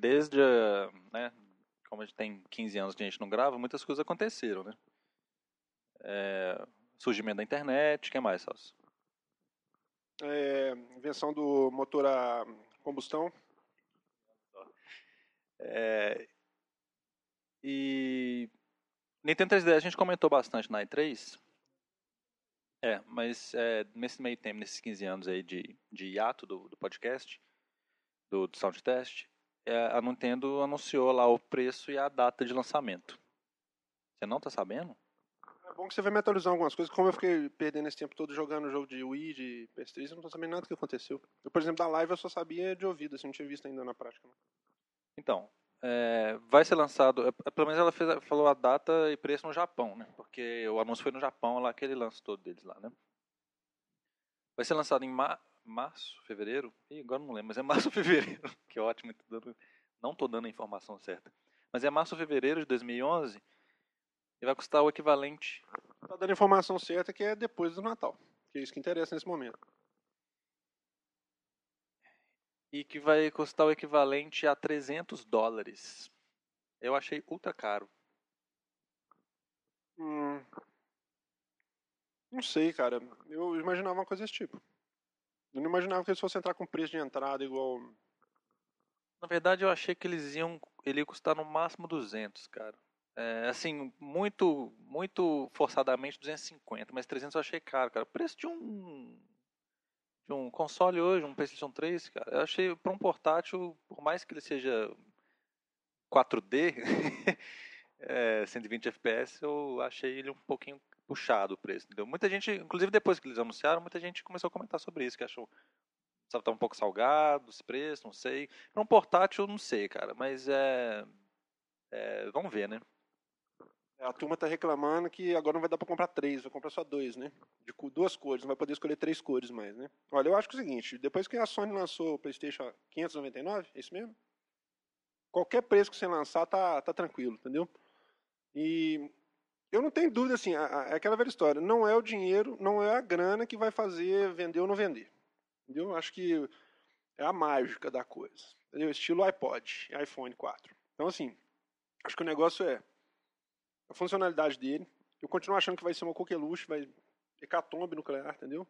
Desde, né, como a gente tem 15 anos que a gente não grava, muitas coisas aconteceram, né? É, surgimento da internet, o que mais, Celso? É, invenção do motor a combustão. É, e Nintendo 3DS a gente comentou bastante na E3. É, mas é, nesse meio tempo, nesses 15 anos aí de, de hiato do, do podcast, do, do Soundtest, é, a Nintendo anunciou lá o preço e a data de lançamento. Você não tá sabendo? É bom que você vai me atualizar algumas coisas. Como eu fiquei perdendo esse tempo todo jogando jogo de Wii, de PS3, eu não tô sabendo nada do que aconteceu. Eu, por exemplo, da live eu só sabia de ouvido, assim, não tinha visto ainda na prática. Não. Então, é, vai ser lançado, é, pelo menos ela fez, falou a data e preço no Japão, né? Porque o anúncio foi no Japão, lá aquele lance todo deles lá, né? Vai ser lançado em ma março, fevereiro? Ih, agora não lembro, mas é março ou fevereiro. que ótimo, tô dando, não tô dando a informação certa. Mas é março ou fevereiro de 2011 e vai custar o equivalente. Tá dando a informação certa que é depois do Natal, que é isso que interessa nesse momento. e que vai custar o equivalente a 300 dólares. Eu achei ultra caro. Hum, não sei, cara. Eu imaginava uma coisa desse tipo. Eu não imaginava que eles fossem entrar com preço de entrada igual. Na verdade, eu achei que eles iam. Ele ia custar no máximo 200, cara. É, assim, muito muito forçadamente 250, mas 300 eu achei caro, cara. Preço de um de um console hoje, um PlayStation 3, cara, eu achei para um portátil, por mais que ele seja 4D, é, 120 FPS, eu achei ele um pouquinho puxado o preço, entendeu? Muita gente, inclusive depois que eles anunciaram, muita gente começou a comentar sobre isso, que achou sabe, tá um pouco salgado esse preço, não sei. Para um portátil, não sei, cara, mas é, é vamos ver, né? É, a turma está reclamando que agora não vai dar para comprar três, vai comprar só dois, né? De duas cores, não vai poder escolher três cores mais, né? Olha, eu acho que é o seguinte, depois que a Sony lançou o PlayStation 599, é isso mesmo? Qualquer preço que você lançar tá, tá tranquilo, entendeu? E eu não tenho dúvida, assim, é aquela velha história, não é o dinheiro, não é a grana que vai fazer vender ou não vender, entendeu? Acho que é a mágica da coisa, entendeu? Estilo iPod, iPhone 4. Então, assim, acho que o negócio é a funcionalidade dele. Eu continuo achando que vai ser uma coqueluche, vai hecatombe nuclear, entendeu?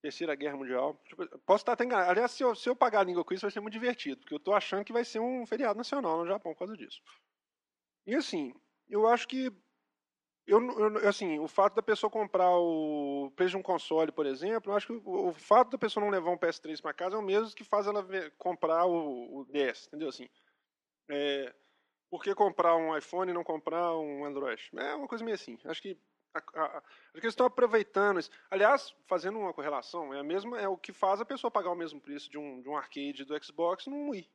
Terceira Guerra Mundial. Tipo, posso estar até enganado. Aliás, se eu, se eu pagar a língua com isso, vai ser muito divertido, porque eu estou achando que vai ser um feriado nacional no Japão por causa disso. E assim, eu acho que eu, eu, assim, o fato da pessoa comprar o preço de um console, por exemplo, eu acho que o, o fato da pessoa não levar um PS3 para casa é o mesmo que faz ela comprar o, o 10, entendeu? Assim, é, por que comprar um iPhone e não comprar um Android? É uma coisa meio assim. Acho que, a, a, acho que eles estão aproveitando isso. Aliás, fazendo uma correlação, é, a mesma, é o que faz a pessoa pagar o mesmo preço de um, de um arcade do Xbox num Wii.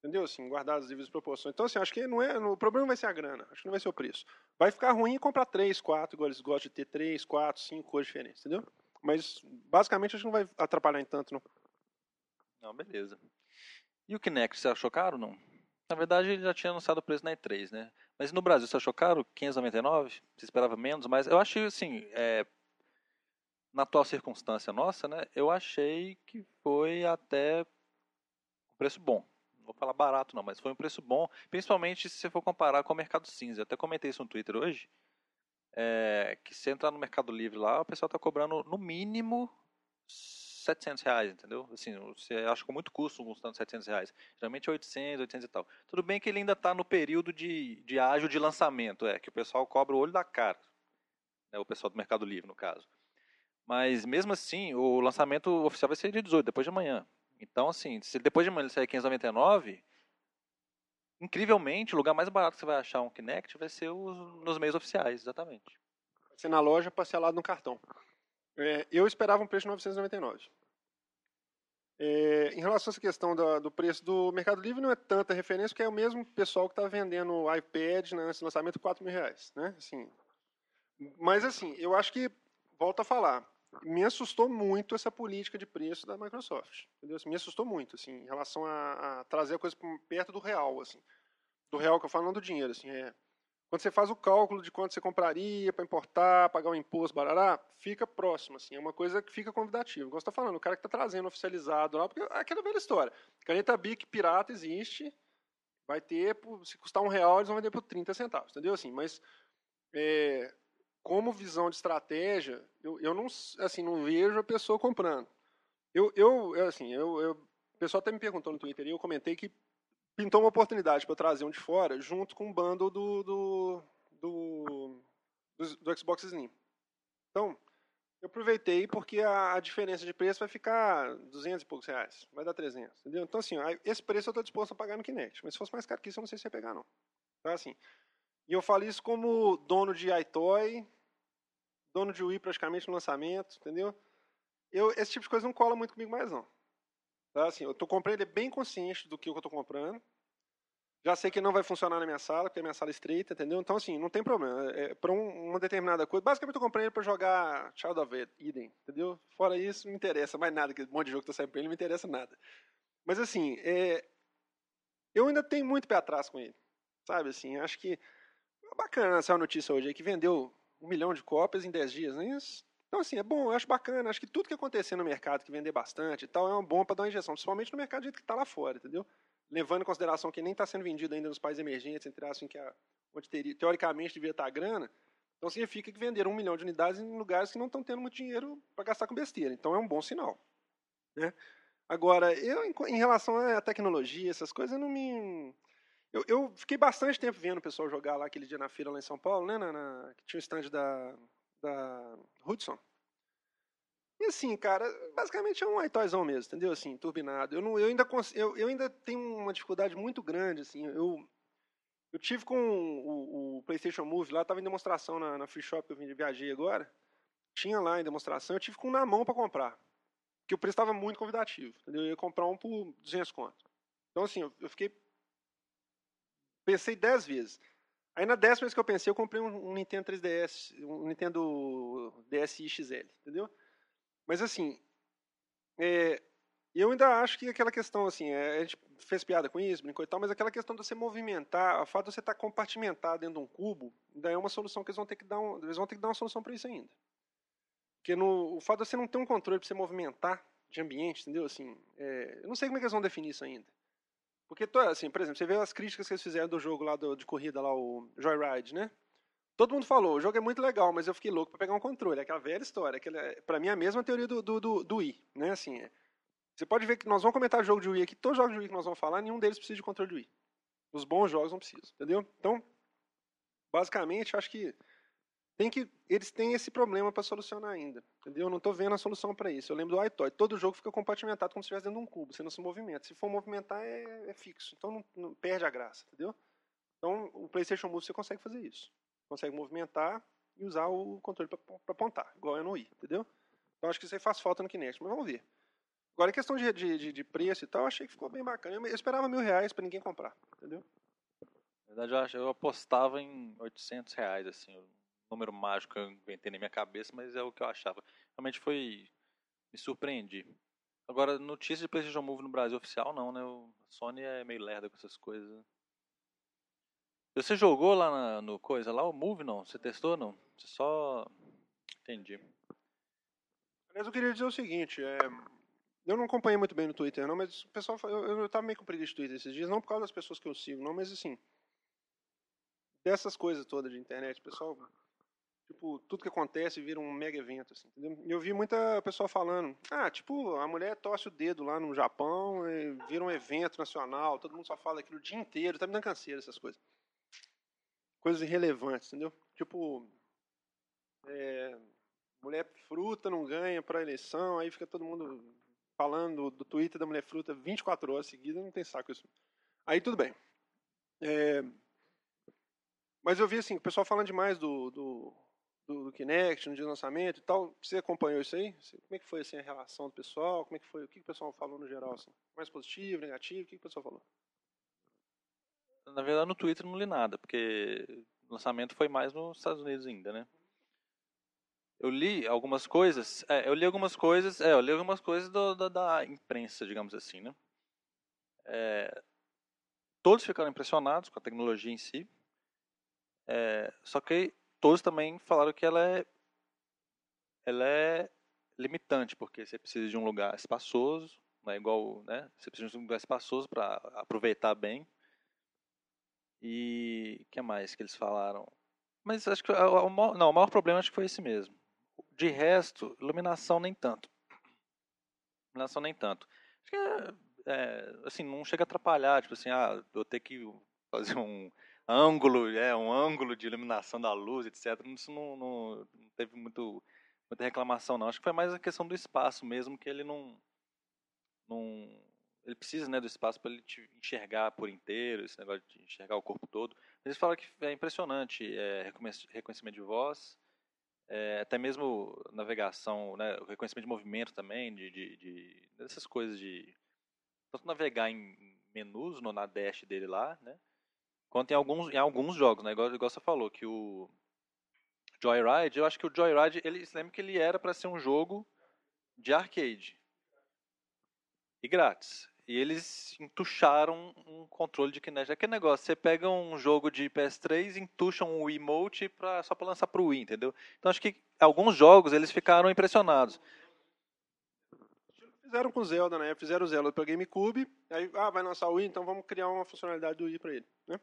Entendeu? Assim, guardar as devidas proporções. Então, assim, acho que não é, o problema vai ser a grana, acho que não vai ser o preço. Vai ficar ruim comprar três, quatro, igual eles gostam de ter três, quatro, cinco cores diferentes, entendeu? Mas, basicamente, acho que não vai atrapalhar em tanto, não. Não, beleza. E o Kinect, você achou caro ou não? Na verdade, ele já tinha anunciado o preço na E3, né? Mas no Brasil, você achou caro? 599? Você esperava menos? Mas eu achei, assim, é, na atual circunstância nossa, né? Eu achei que foi até um preço bom. Vou falar barato, não, mas foi um preço bom. Principalmente se você for comparar com o Mercado Cinza. Eu até comentei isso no Twitter hoje. É, que se entrar no Mercado Livre lá, o pessoal está cobrando no mínimo 700 reais, entendeu? Assim, você acha com muito custo custando 700 reais. Geralmente é 800, 800 e tal. Tudo bem que ele ainda está no período de, de ágio de lançamento, é, que o pessoal cobra o olho da cara. Né, o pessoal do Mercado Livre, no caso. Mas mesmo assim, o lançamento oficial vai ser dia 18, depois de amanhã. Então, assim, se depois de amanhã ele sair 599, incrivelmente, o lugar mais barato que você vai achar um Kinect vai ser os, nos meios oficiais, exatamente. Vai ser na loja parcelado no cartão. É, eu esperava um preço de 999. É, em relação a essa questão do, do, preço do Mercado Livre, não é tanta referência, porque é o mesmo pessoal que está vendendo o iPad né, nesse lançamento 4 mil reais. Né? Assim, mas, assim, eu acho que, volto a falar, me assustou muito essa política de preço da Microsoft. Entendeu? Assim, me assustou muito, assim, em relação a, a, trazer a coisa perto do real. Assim. Do real que eu falo, não do dinheiro. Assim, é, quando você faz o cálculo de quanto você compraria para importar, pagar o um imposto, barará, fica próximo, assim, é uma coisa que fica convidativa. Como você está falando, o cara que está trazendo oficializado lá, porque é aquela velha história. Caneta Bic pirata existe, vai ter, se custar um real, eles vão vender por 30 centavos, entendeu? Assim, mas é, como visão de estratégia, eu, eu não, assim, não vejo a pessoa comprando. Eu, eu assim, eu, eu, o pessoal até me perguntou no Twitter e eu comentei que pintou uma oportunidade para trazer um de fora junto com o bundle do, do, do, do, do Xbox Slim. Então, eu aproveitei porque a, a, diferença de preço vai ficar 200 e poucos reais, vai dar 300, entendeu? Então, assim, esse preço eu estou disposto a pagar no Kinect, mas se fosse mais caro que isso, eu não sei se ia pegar, não. Então, assim, e eu falo isso como dono de iToy, dono de Wii praticamente no lançamento, entendeu? Eu, esse tipo de coisa não cola muito comigo mais, não. Tá? Assim, eu tô comprando ele bem consciente do que eu estou comprando. Já sei que não vai funcionar na minha sala, porque a minha sala é estreita, entendeu? Então, assim, não tem problema. É, para um, uma determinada coisa. Basicamente, eu comprei ele para jogar Child of Eden, entendeu? Fora isso, não me interessa mais nada. Que um monte de jogo que tá saindo pra ele, não me interessa nada. Mas, assim, é, eu ainda tenho muito pé atrás com ele. Sabe, assim, acho que. É bacana essa notícia hoje aí, que vendeu um milhão de cópias em 10 dias, não é isso? Então, assim, é bom, eu acho bacana. Acho que tudo que acontecer no mercado, que vender bastante e tal, é uma bom para dar uma injeção, principalmente no mercado que está lá fora, entendeu? Levando em consideração que nem está sendo vendido ainda nos países emergentes, entre aspas, em que a, onde teria, teoricamente devia estar a grana. Então significa que venderam um milhão de unidades em lugares que não estão tendo muito dinheiro para gastar com besteira. Então é um bom sinal. Né? Agora, eu, em, em relação à tecnologia, essas coisas, eu não me. Eu, eu, fiquei bastante tempo vendo o pessoal jogar lá aquele dia na feira lá em São Paulo, né? Na, na, que tinha o stand da, da Hudson. E assim, cara, basicamente é um iToyzão mesmo, entendeu? Assim, turbinado. Eu, não, eu, ainda, eu, eu ainda tenho uma dificuldade muito grande, assim. Eu, eu tive com o, o PlayStation Move lá, tava em demonstração na, na Free Shop eu vim, viajei agora. Tinha lá em demonstração, eu tive com um na mão para comprar. Porque o preço estava muito convidativo, entendeu? Eu ia comprar um por 200 conto. Então, assim, eu, eu fiquei. Pensei 10 vezes. Aí na décima vez que eu pensei, eu comprei um, um Nintendo 3DS, um Nintendo DSi XL, entendeu? Mas assim, é, eu ainda acho que aquela questão, assim, é, a gente fez piada com isso, brincou e tal, mas aquela questão de você movimentar, o fato de você estar compartimentado dentro de um cubo, ainda é uma solução que eles vão ter que dar, um, eles vão ter que dar uma solução para isso ainda. Porque no, o fato de você não ter um controle para você movimentar de ambiente, entendeu? Assim, é, eu não sei como é que eles vão definir isso ainda. Porque, assim, por exemplo, você vê as críticas que eles fizeram do jogo lá do, de corrida, lá, o Joyride, né? Todo mundo falou, o jogo é muito legal, mas eu fiquei louco para pegar um controle. É aquela velha história. Aquela, para mim é a mesma teoria do, do, do, do Wii, né? Assim, é, você pode ver que nós vamos comentar jogo de Wii aqui, todos os jogos de Wii que nós vamos falar, nenhum deles precisa de controle de Wii. Os bons jogos não precisam, entendeu? Então, basicamente, acho que tem que eles têm esse problema para solucionar ainda, entendeu? Eu não estou vendo a solução para isso. Eu lembro do iToy, todo jogo fica compartimentado como se estivesse dentro de um cubo, você não se movimenta. Se for movimentar é, é fixo, então não, não, perde a graça, entendeu? Então o PlayStation Move você consegue fazer isso, consegue movimentar e usar o controle para apontar, igual é no Wii, entendeu? Então acho que isso aí faz falta no Kinect, mas vamos ver. Agora, a questão de, de, de preço e tal, eu achei que ficou bem bacana. Eu esperava mil reais para ninguém comprar, entendeu? Na verdade, eu, apostava em 800 reais, assim número mágico que eu inventei na minha cabeça, mas é o que eu achava. Realmente foi. Me surpreendi. Agora, notícia de PlayStation Move no Brasil oficial, não, né? O Sony é meio lerda com essas coisas. Você jogou lá na, no coisa lá, o Move não? Você testou não? Você só. Entendi. Aliás, eu queria dizer o seguinte, é... eu não acompanhei muito bem no Twitter, não, mas o pessoal. Eu, eu tava meio com preguiça de Twitter esses dias, não por causa das pessoas que eu sigo, não, mas assim. Dessas coisas todas de internet, o pessoal Tipo, tudo que acontece vira um mega evento, assim, entendeu? Eu vi muita pessoa falando, ah, tipo, a mulher torce o dedo lá no Japão, vira um evento nacional, todo mundo só fala aquilo o dia inteiro, tá me dando canseira essas coisas. Coisas irrelevantes, entendeu? Tipo, é, mulher fruta não ganha pra eleição, aí fica todo mundo falando do Twitter da mulher fruta 24 horas seguidas, não tem saco isso. Aí tudo bem. É, mas eu vi assim, o pessoal falando demais do, do do, do Kinect, no dia do lançamento e tal. Você acompanhou isso aí? Como é que foi assim, a relação do pessoal? Como é que foi? O que o pessoal falou no geral? Assim? Mais positivo, negativo? O que o pessoal falou? Na verdade, no Twitter não li nada, porque o lançamento foi mais nos Estados Unidos ainda, né? Eu li algumas coisas, é, eu li algumas coisas, é, eu li algumas coisas do, da, imprensa, digamos assim, né? É, todos ficaram impressionados com a tecnologia em si, É, só que todos também falaram que ela é, ela é limitante, porque você precisa de um lugar espaçoso, não é igual, né? Você precisa de um lugar espaçoso para aproveitar bem. E que mais que eles falaram? Mas acho que o, o, não, o maior problema acho que foi esse mesmo. De resto, iluminação nem tanto. Iluminação nem tanto. Acho que é, é, assim, não chega a atrapalhar, tipo assim, ah, eu ter que fazer um ângulo, é, um ângulo de iluminação da luz, etc. Isso não, não, não teve muito, muita reclamação, não. Acho que foi mais a questão do espaço mesmo, que ele não. não ele precisa né, do espaço para ele te enxergar por inteiro, esse negócio de enxergar o corpo todo. Eles falam que é impressionante é, reconhecimento de voz, é, até mesmo navegação, né, reconhecimento de movimento também, de, de, de, dessas coisas de tanto navegar em menus no, na dash dele lá, né, quanto em alguns, em alguns jogos, né, igual, igual você falou, que o Joyride, eu acho que o Joyride, ele lembra que ele era para ser um jogo de arcade e grátis. E eles entucharam um controle de Kinect. Aquele negócio, você pega um jogo de PS3 e entucham o emote pra, só para lançar pro Wii, entendeu? Então acho que alguns jogos eles ficaram impressionados. Fizeram com Zelda, né? Fizeram Zelda para GameCube, aí ah, vai lançar o Wii, então vamos criar uma funcionalidade do Wii para ele, né?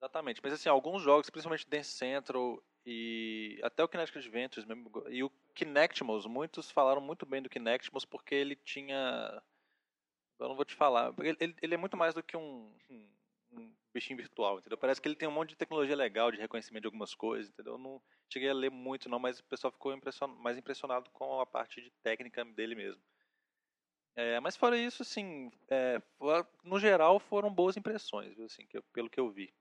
Exatamente, mas assim, alguns jogos, principalmente Dance Central e até o Kinetic Adventures mesmo, e o Kinectimals, muitos falaram muito bem do Kinectimals porque ele tinha eu não vou te falar. Ele, ele é muito mais do que um, um, um, bichinho virtual, entendeu? Parece que ele tem um monte de tecnologia legal, de reconhecimento de algumas coisas, entendeu? Eu não cheguei a ler muito, não, mas o pessoal ficou impression, mais impressionado com a parte de técnica dele mesmo. É, mas fora isso, assim, é, no geral foram boas impressões, viu, assim, que, pelo que eu vi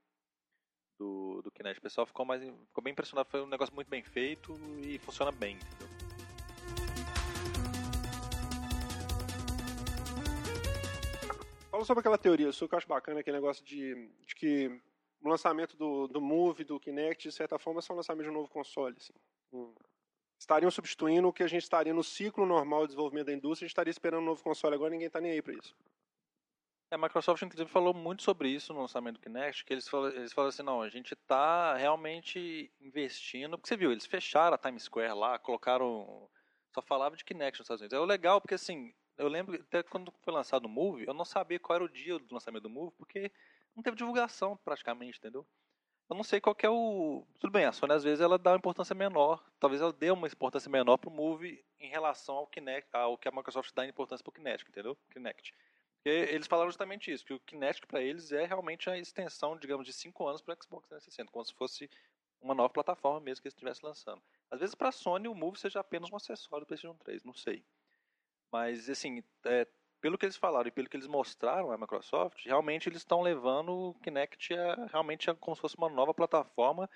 do, do Kinect. O pessoal ficou, mais, ficou bem impressionado, foi um negócio muito bem feito e funciona bem, entendeu? Fala sobre aquela teoria sua que eu acho bacana, aquele negócio de, de que o lançamento do, do Move, do Kinect, de certa forma, são um lançamento de um novo console. Assim. Estariam substituindo o que a gente estaria no ciclo normal de desenvolvimento da indústria, a gente estaria esperando um novo console agora, ninguém está nem aí para isso. É, a Microsoft, inclusive, falou muito sobre isso no lançamento do Kinect, que eles falaram, eles falaram assim, não, a gente está realmente investindo, porque você viu, eles fecharam a Times Square lá, colocaram, só falava de Kinect nos Estados Unidos. É legal, porque assim, eu lembro até quando foi lançado o Move, eu não sabia qual era o dia do lançamento do Move, porque não teve divulgação praticamente, entendeu? Eu não sei qual é o. Tudo bem, a Sony às vezes ela dá uma importância menor. Talvez ela dê uma importância menor pro Move em relação ao Kinect, ao que a Microsoft dá importância pro Kinect, entendeu? Kinect. Porque eles falaram justamente isso, que o Kinect para eles é realmente a extensão, digamos, de 5 anos para Xbox 360, como se fosse uma nova plataforma mesmo que eles estivessem lançando. Às vezes para a Sony o Move seja apenas um acessório do PlayStation 3, não sei. Mas, assim, é, pelo que eles falaram e pelo que eles mostraram a Microsoft, realmente eles estão levando o Kinect a, realmente a, como se fosse uma nova plataforma,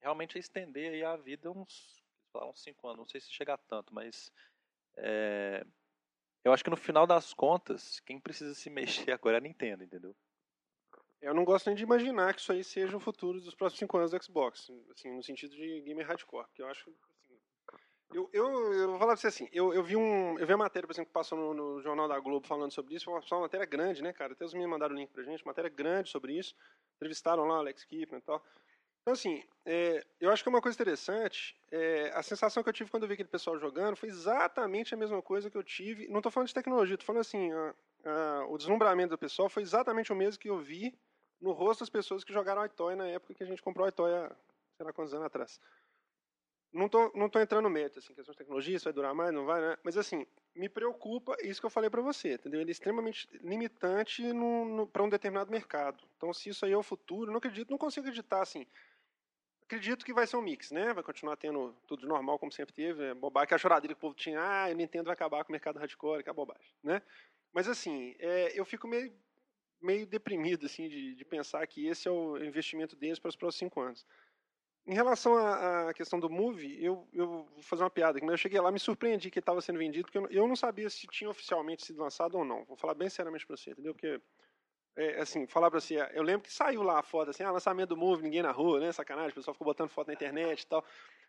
realmente a estender aí a vida uns, uns cinco anos, não sei se chegar tanto, mas é, eu acho que no final das contas, quem precisa se mexer agora é a Nintendo, entendeu? Eu não gosto nem de imaginar que isso aí seja o futuro dos próximos cinco anos do Xbox, assim, no sentido de gamer hardcore, porque eu acho eu, eu, eu vou falar pra você assim, eu, eu vi um. Eu vi a matéria, por exemplo, que passou no, no Jornal da Globo falando sobre isso, foi uma, uma matéria grande, né, cara? Até os meninos mandaram o link pra gente, matéria grande sobre isso. Entrevistaram lá o Alex Kipman e tal. Então, assim, é, eu acho que é uma coisa interessante. É, a sensação que eu tive quando eu vi aquele pessoal jogando foi exatamente a mesma coisa que eu tive. Não estou falando de tecnologia, estou falando assim, a, a, o deslumbramento do pessoal foi exatamente o mesmo que eu vi no rosto das pessoas que jogaram iToy na época que a gente comprou iToy há sei lá quantos anos atrás. Não tô, não tô entrando no mérito, assim, questão de tecnologia, isso vai durar mais, não vai, né? Mas, assim, me preocupa isso que eu falei para você, entendeu? Ele é extremamente limitante para um determinado mercado. Então, se isso aí é o futuro, não acredito, não consigo acreditar, assim. Acredito que vai ser um mix, né? Vai continuar tendo tudo normal, como sempre teve. É bobagem, que a choradeira que o povo tinha, ah, o Nintendo vai acabar com o mercado hardcore, que é bobagem, né? Mas, assim, é, eu fico meio, meio deprimido, assim, de, de pensar que esse é o investimento deles para os próximos cinco anos. Em relação à, questão do Move, eu, eu vou fazer uma piada mas eu cheguei lá me surpreendi que estava sendo vendido, porque eu, eu, não sabia se tinha oficialmente sido lançado ou não. Vou falar bem seriamente para você, entendeu? Porque, é, assim, falar para você, eu lembro que saiu lá a foto, assim, ah, lançamento do Move, ninguém na rua, né? Sacanagem, o pessoal ficou botando foto na internet e tal.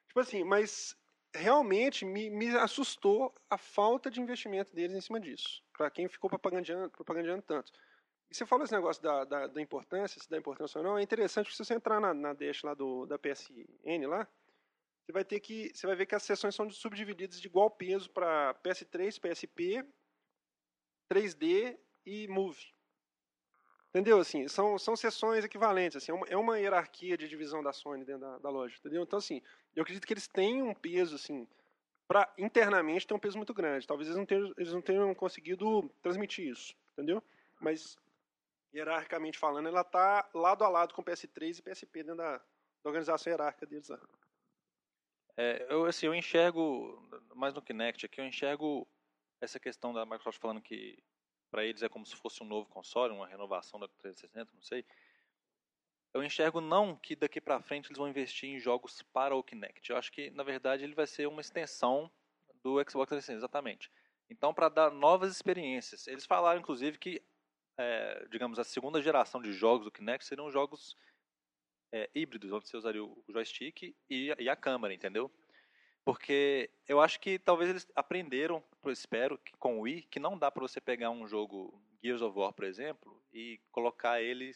Tipo assim, mas realmente me, me assustou a falta de investimento deles em cima disso, para quem ficou propagandando, propagandando tanto. E você falou esse negócio da, da, da, importância, se dá importância ou não, é interessante porque se você entrar na, na dash lá do, da PSN lá, você vai ter que. Você vai ver que as sessões são subdivididas de igual peso para PS3, PSP, 3D e Move. Entendeu? Assim, são, são sessões equivalentes. Assim, é, uma, é uma hierarquia de divisão da Sony dentro da, da, loja. Entendeu? Então, assim, eu acredito que eles têm um peso, assim, para internamente tem um peso muito grande. Talvez eles não, tenham, eles não tenham conseguido transmitir isso. Entendeu? Mas, hierarquicamente falando, ela está lado a lado com PS3 e PSP dentro da, da organização hierárquica deles. É, eu, assim, eu enxergo, mais no Kinect aqui, eu enxergo essa questão da Microsoft falando que para eles é como se fosse um novo console, uma renovação da 360, não sei. Eu enxergo não que daqui para frente eles vão investir em jogos para o Kinect. Eu acho que, na verdade, ele vai ser uma extensão do Xbox 360, exatamente. Então, para dar novas experiências. Eles falaram, inclusive, que, é, digamos, a segunda geração de jogos do Kinect seriam jogos é, híbridos, onde você usaria o joystick e, e a câmera, entendeu? Porque eu acho que talvez eles aprenderam, eu espero, que com o Wii, que não dá para você pegar um jogo Gears of War, por exemplo, e colocar ele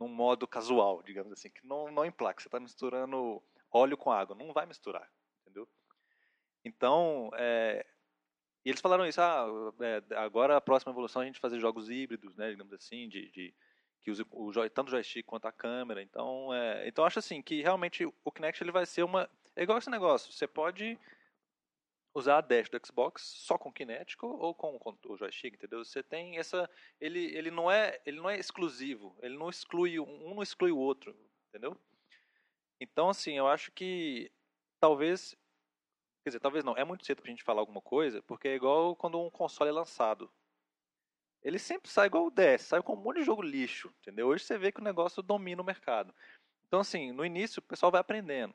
num modo casual, digamos assim, que não, não emplaca. Você está misturando óleo com água, não vai misturar, entendeu? Então, é, e eles falaram isso, ah, é, agora a próxima evolução é a gente fazer jogos híbridos, né, digamos assim, de, de que use o, tanto o joystick quanto a câmera. Então, é, então acho assim que realmente o Kinect ele vai ser uma é igual esse negócio, você pode usar a dash do Xbox só com Kinect ou com, com, o joystick, entendeu? Você tem essa ele, ele não é ele não é exclusivo, ele não exclui um não exclui o outro, entendeu? Então assim, eu acho que talvez quer dizer, talvez não, é muito cedo pra gente falar alguma coisa, porque é igual quando um console é lançado. Ele sempre sai igual o DS, sai com um monte de jogo lixo, entendeu? Hoje você vê que o negócio domina o mercado. Então assim, no início o pessoal vai aprendendo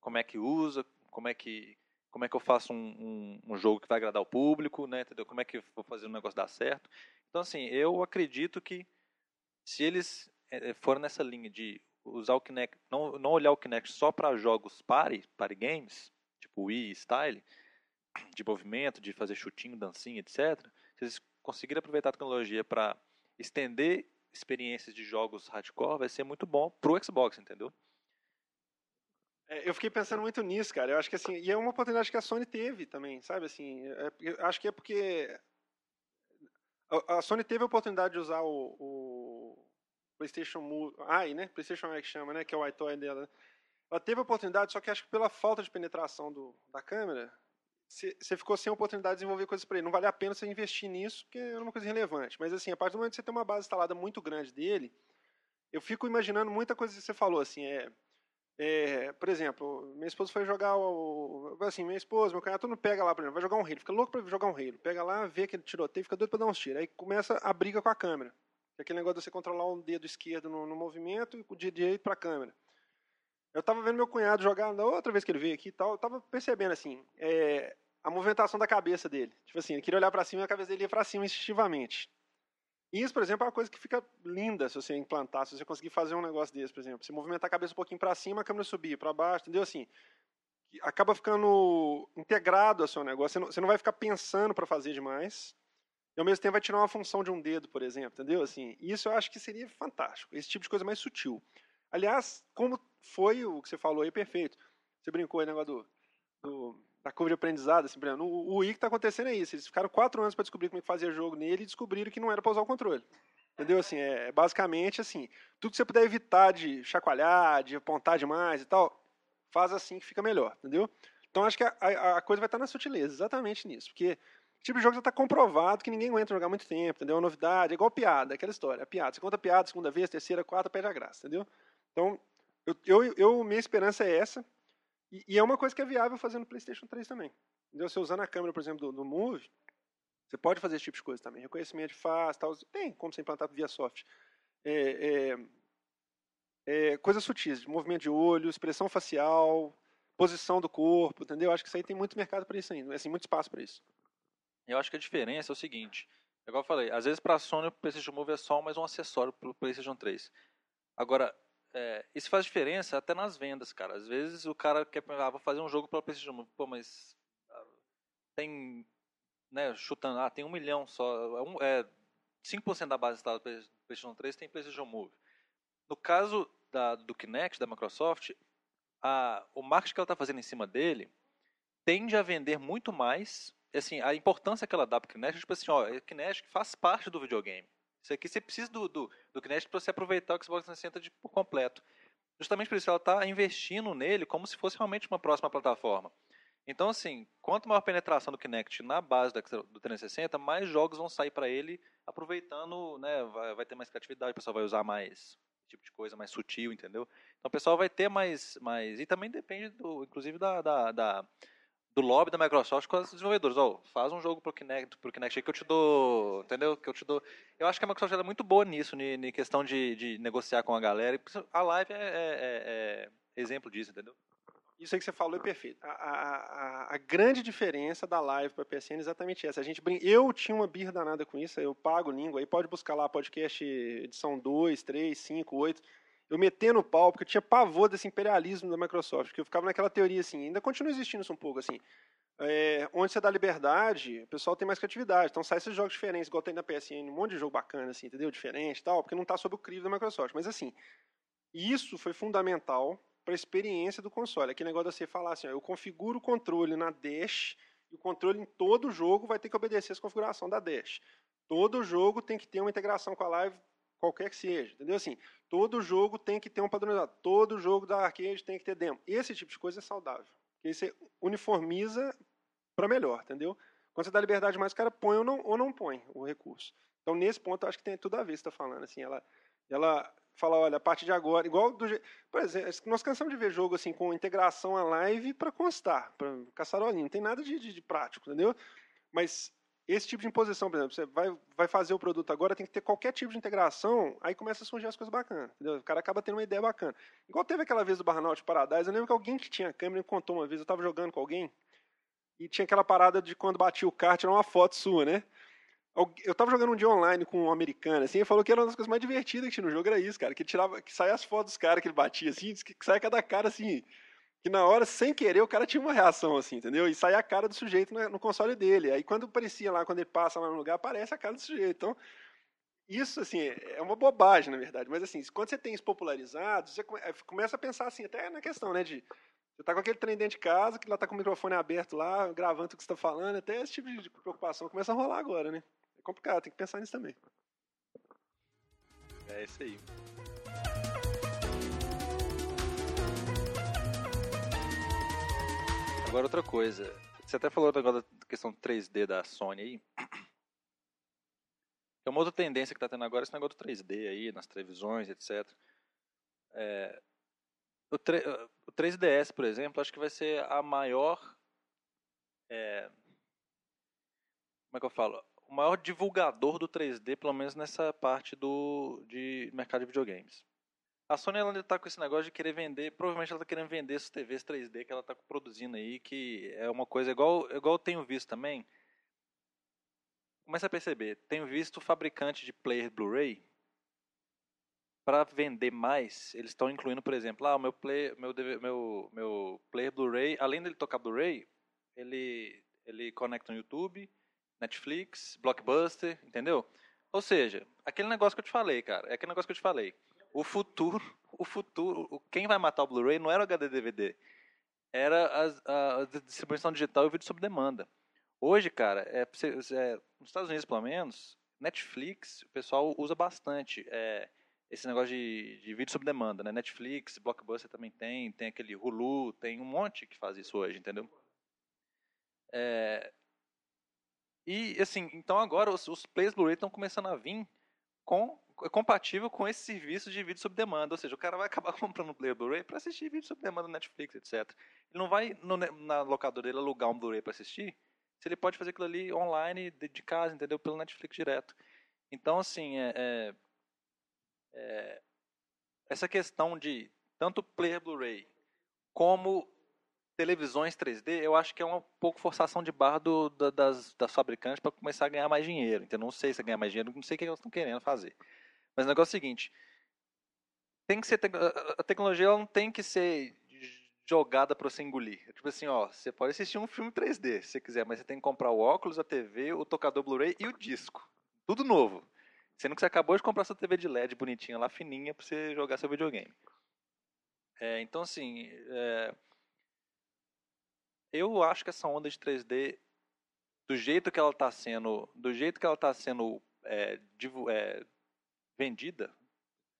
como é que usa, como é que como é que eu faço um, um, um, jogo que vai agradar o público, né, entendeu? Como é que eu vou fazer um negócio dar certo. Então, assim, eu acredito que se eles é, forem nessa linha de usar o Kinect, não, não olhar o Kinect só para jogos party, party games, Wii Style, de movimento, de fazer chutinho, dancinha, etc. Eles conseguirem aproveitar a tecnologia para estender experiências de jogos hardcore, vai ser muito bom pro Xbox, entendeu? É, eu fiquei pensando muito nisso, cara. Eu acho que assim, e é uma oportunidade que a Sony teve também, sabe? Assim, é, acho que é porque a, a, Sony teve a oportunidade de usar o, o PlayStation Move, ai, né? PlayStation é que chama, né? Que é o iToy dela. Ela teve a oportunidade, só que acho que pela falta de penetração do, da câmera, você ficou sem a oportunidade de desenvolver coisas para ele. Não vale a pena você investir nisso, porque é uma coisa relevante. Mas assim, a partir do momento que você tem uma base instalada muito grande dele, eu fico imaginando muita coisa que você falou, assim, é é, por exemplo, minha esposa foi jogar o. Assim, minha esposa, meu cunhado, não pega lá, por exemplo, vai jogar um rei, fica louco pra jogar um rei. Pega lá, vê aquele tiroteio, fica doido pra dar uns tiros. Aí começa a briga com a câmera. Aquele negócio de você controlar um dedo esquerdo no, no movimento e o dedo direito pra câmera. Eu tava vendo meu cunhado jogar, da outra vez que ele veio aqui e tal, eu tava percebendo, assim, é, a movimentação da cabeça dele. Tipo assim, ele queria olhar para cima e a cabeça dele ia pra cima instintivamente. Isso, por exemplo, é uma coisa que fica linda se você implantar, se você conseguir fazer um negócio desse, por exemplo. Se movimentar a cabeça um pouquinho para cima, a câmera subir, para baixo, entendeu? Assim, acaba ficando integrado ao seu negócio. Você não, você não vai ficar pensando para fazer demais. E ao mesmo tempo vai tirar uma função de um dedo, por exemplo, entendeu? Assim, isso eu acho que seria fantástico. Esse tipo de coisa mais sutil. Aliás, como foi o que você falou aí, perfeito. Você brincou aí, negócio do, do da curva de aprendizado, assim, por o, o que está acontecendo é isso. Eles ficaram quatro anos para descobrir como é que fazia jogo nele e descobriram que não era para usar o controle. Entendeu? Assim, é basicamente assim, tudo que você puder evitar de chacoalhar, de apontar demais e tal, faz assim que fica melhor, entendeu? Então acho que a, a, a coisa vai estar na sutileza, exatamente nisso, porque tipo de jogo já está comprovado que ninguém aguenta jogar muito tempo, entendeu? É uma novidade, é igual piada, aquela história, a piada, você conta piada segunda vez, terceira, quarta, perde a graça, entendeu? Então, eu, eu, eu minha esperança é essa, e, e, é uma coisa que é viável fazer no PlayStation 3 também. Entendeu? Você usando a câmera, por exemplo, do, do Move, você pode fazer esse tipo de coisa também. Reconhecimento de face, tal. Tem como você implantar via soft. É, é, é, coisas sutis, movimento de olho, expressão facial, posição do corpo, entendeu? Acho que isso aí tem muito mercado para isso ainda, assim, muito espaço para isso. Eu acho que a diferença é o seguinte, igual eu falei, às vezes para a Sony o PlayStation Move é só mais um acessório para o PlayStation 3. Agora, é, isso faz diferença até nas vendas, cara. Às vezes o cara quer ah, vou fazer um jogo para PlayStation, pô, mas ah, tem, né, chutando, ah, tem um milhão só, é, um, é 5% da base instalada do PlayStation 3 tem PlayStation Move. No caso da, do Kinect, da Microsoft, a, o marketing que ela está fazendo em cima dele tende a vender muito mais. Assim, a importância que ela dá para o Kinect é tipo assim, ó, o Kinect faz parte do videogame. Isso aqui você precisa do, do, do Kinect para você aproveitar o Xbox 360 de, por completo. Justamente por isso ela está investindo nele como se fosse realmente uma próxima plataforma. Então, assim, quanto maior penetração do Kinect na base do 360, mais jogos vão sair para ele, aproveitando, né, vai, vai, ter mais criatividade, o pessoal vai usar mais tipo de coisa mais sutil, entendeu? Então o pessoal vai ter mais, mais e também depende, do, inclusive, da, da, da do lobby da Microsoft com os desenvolvedores. Ó, oh, faz um jogo pro Kinect, pro Kinect que eu te dou, entendeu? Que eu te dou. Eu acho que a Microsoft é muito boa nisso, em questão de, de negociar com a galera. A live é, é, é, é exemplo disso, entendeu? Isso aí que você falou é perfeito. A, a, a grande diferença da live para a PSN é exatamente essa. A gente brin... Eu tinha uma birra danada com isso, eu pago língua, aí pode buscar lá podcast edição 2, 3, 5, 8. Eu metendo o pau, porque eu tinha pavor desse imperialismo da Microsoft, que eu ficava naquela teoria assim, ainda continua existindo isso um pouco assim. É, onde você dá liberdade, o pessoal tem mais criatividade. Então sai esses jogos diferentes, igual tem na PSN, um monte de jogo bacana, assim, entendeu? Diferente tal, porque não está sob o crivo da Microsoft. Mas assim, isso foi fundamental para a experiência do console. Aquele negócio de você falar assim, ó, eu configuro o controle na Dash e o controle em todo jogo vai ter que obedecer essa configuração da Dash. Todo jogo tem que ter uma integração com a Live, qualquer que seja, entendeu? Assim, todo jogo tem que ter um padronizado, todo jogo da arcade tem que ter demo. Esse tipo de coisa é saudável, porque você uniformiza para melhor, entendeu? Quando você dá liberdade mais, o cara põe ou não, ou não põe o recurso. Então, nesse ponto, eu acho que tem tudo a ver, está falando. Assim, ela, ela falar, olha, a partir de agora, igual do por exemplo, nós cansamos de ver jogo assim com integração a live para constar, para caçarolinho, não tem nada de, de, de, prático, entendeu? Mas esse tipo de imposição, por exemplo, você vai, vai fazer o produto agora, tem que ter qualquer tipo de integração, aí começa a surgir as coisas bacanas, entendeu? O cara acaba tendo uma ideia bacana. Igual teve aquela vez do Burnout Paradise, eu lembro que alguém que tinha câmera me contou uma vez, eu estava jogando com alguém, e tinha aquela parada de quando batia o kart, era uma foto sua, né? Eu tava jogando um dia online com um americano, assim, ele falou que era uma das coisas mais divertidas que tinha no jogo, era isso, cara. Que tirava, que saia as fotos dos caras que ele batia, assim, que saia cada cara, assim, que na hora, sem querer, o cara tinha uma reação, assim, entendeu? E saia a cara do sujeito no, console dele. Aí quando aparecia lá, quando ele passa lá no lugar, aparece a cara do sujeito. Então, isso, assim, é uma bobagem, na verdade. Mas, assim, quando você tem isso popularizado, você é, começa a pensar, assim, até na questão, né, de... Você tá com aquele trem dentro de casa, que lá tá com o microfone aberto lá, gravando o que você tá falando, até esse tipo de preocupação começa a rolar agora, né? complicado, tem que pensar nisso também. É isso aí. Agora outra coisa. Você até falou agora da questão 3D da Sony aí. É uma outra tendência que está tendo agora esse negócio do 3D aí, nas televisões, etc. É, o, 3, o 3DS, por exemplo, acho que vai ser a maior. É, como é que eu falo? o maior divulgador do 3D, pelo menos nessa parte do de mercado de videogames. A Sony ela está com esse negócio de querer vender, provavelmente ela está querendo vender essas TVs 3D que ela está produzindo aí, que é uma coisa igual, igual eu tenho visto também. Começa a perceber, tenho visto fabricante de player Blu-ray para vender mais, eles estão incluindo, por exemplo, ah, o meu play, meu meu meu player Blu-ray, além dele tocar Blu-ray, ele ele conecta no YouTube, Netflix, Blockbuster, entendeu? Ou seja, aquele negócio que eu te falei, cara, é aquele negócio que eu te falei. O futuro, o futuro, quem vai matar o Blu-ray não era o HD DVD, era a, a, distribuição digital e o vídeo sob demanda. Hoje, cara, é, é, nos Estados Unidos pelo menos, Netflix, o pessoal usa bastante é, esse negócio de, de vídeo sob demanda, né? Netflix, Blockbuster também tem, tem aquele Hulu, tem um monte que faz isso hoje, entendeu? É, e, assim, então agora os, os players Blu-ray estão começando a vir com é compatível com esse serviço de vídeo sob demanda, ou seja, o cara vai acabar comprando player Blu-ray para assistir vídeo sob demanda no Netflix, etc. Ele não vai no, na locadora dele alugar um Blu-ray para assistir, se ele pode fazer aquilo ali online, de, de, casa, entendeu? Pelo Netflix direto. Então, assim, é, é, é essa questão de tanto player Blu-ray como televisões 3D, eu acho que é um pouco forçação de barra do, da, das, das fabricantes para começar a ganhar mais dinheiro. Então, não sei se é ganhar mais dinheiro, não sei o que elas estão querendo fazer. Mas o negócio é o seguinte: tem que ser a tecnologia ela não tem que ser jogada para você engolir. Tipo assim, ó, você pode assistir um filme 3D se você quiser, mas você tem que comprar o óculos, a TV, o tocador Blu-ray e o disco. Tudo novo. Sendo que você acabou de comprar sua TV de LED bonitinha lá, fininha, pra você jogar seu videogame. É, então, assim, é, eu acho que essa onda de 3D, do jeito que ela está sendo, do jeito que ela está sendo é, é, vendida,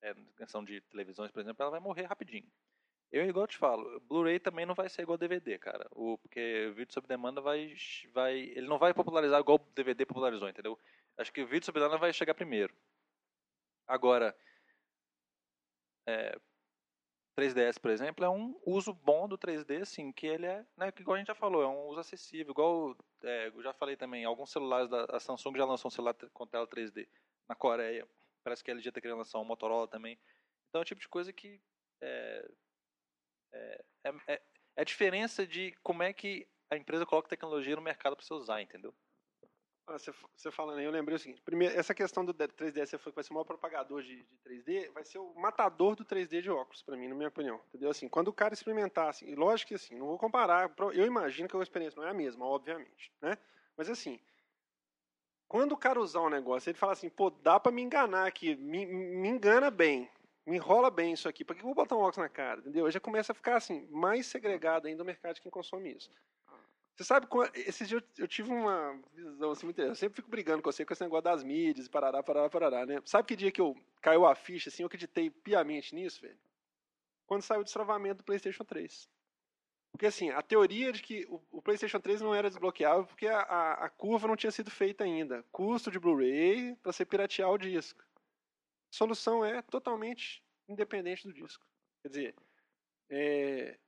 é, questão de televisões, por exemplo, ela vai morrer rapidinho. Eu, igual eu te falo, Blu-ray também não vai ser igual DVD, cara. O, porque o vídeo sob demanda vai, vai. Ele não vai popularizar igual o DVD popularizou, entendeu? Acho que o vídeo sob demanda vai chegar primeiro. Agora, é, 3DS, por exemplo, é um uso bom do 3D, assim, que ele é, né, que igual a gente já falou, é um uso acessível. Igual, é, eu já falei também, alguns celulares da Samsung já lançou um celular com tela 3D na Coreia. Parece que a LG está querendo lançar um Motorola também. Então é o tipo de coisa que é, é, é, é, é a diferença de como é que a empresa coloca tecnologia no mercado para você usar, entendeu? Ah, você, falando aí, eu lembrei o seguinte: primeiro, essa questão do 3D, você foi que vai ser o maior propagador de, de 3D, vai ser o matador do 3D de óculos, para mim, na minha opinião. Entendeu? Assim, quando o cara experimentar, assim, e lógico que assim, não vou comparar, eu imagino que a experiência não é a mesma, obviamente, né? Mas assim, quando o cara usar um negócio, ele fala assim, pô, dá para me enganar aqui, me, me engana bem, me enrola bem isso aqui, por que eu vou botar um óculos na cara? Entendeu? Já começa a ficar assim, mais segregado ainda o mercado de quem consome isso. Você sabe, esses dias eu, tive uma visão assim muito Eu sempre fico brigando com você com esse negócio das mídias, parará, parará, parará, né? Sabe que dia que eu caiu a ficha, assim, eu acreditei piamente nisso, velho? Quando saiu o destravamento do PlayStation 3. Porque, assim, a teoria de que o, o PlayStation 3 não era desbloqueável porque a, a, a curva não tinha sido feita ainda. Custo de Blu-ray para você piratear o disco. A solução é totalmente independente do disco. Quer dizer, é,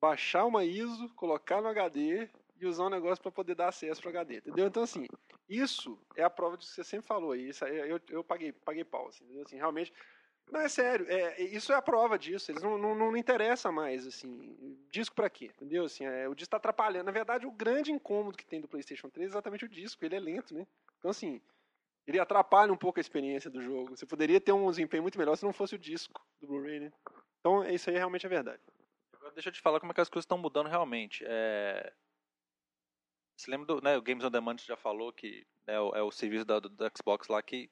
baixar uma ISO, colocar no HD e usar um negócio para poder dar acesso para HD, entendeu? Então, assim, isso é a prova de que você sempre falou aí. Isso eu, eu paguei, paguei pau, assim, entendeu? Assim, realmente. Não, é sério, é, isso é a prova disso. Eles não, não, não interessa mais, assim, disco para quê, entendeu? Assim, é, o disco está atrapalhando. Na verdade, o grande incômodo que tem do PlayStation 3 é exatamente o disco, ele é lento, né? Então, assim, ele atrapalha um pouco a experiência do jogo. Você poderia ter um desempenho muito melhor se não fosse o disco do Blu-ray, né? Então, isso aí realmente é verdade. Agora deixa eu te falar como é que as coisas estão mudando realmente. É... Você lembra do né, o Games on Demand já falou que né, é, o, é o serviço da, do, do, Xbox lá que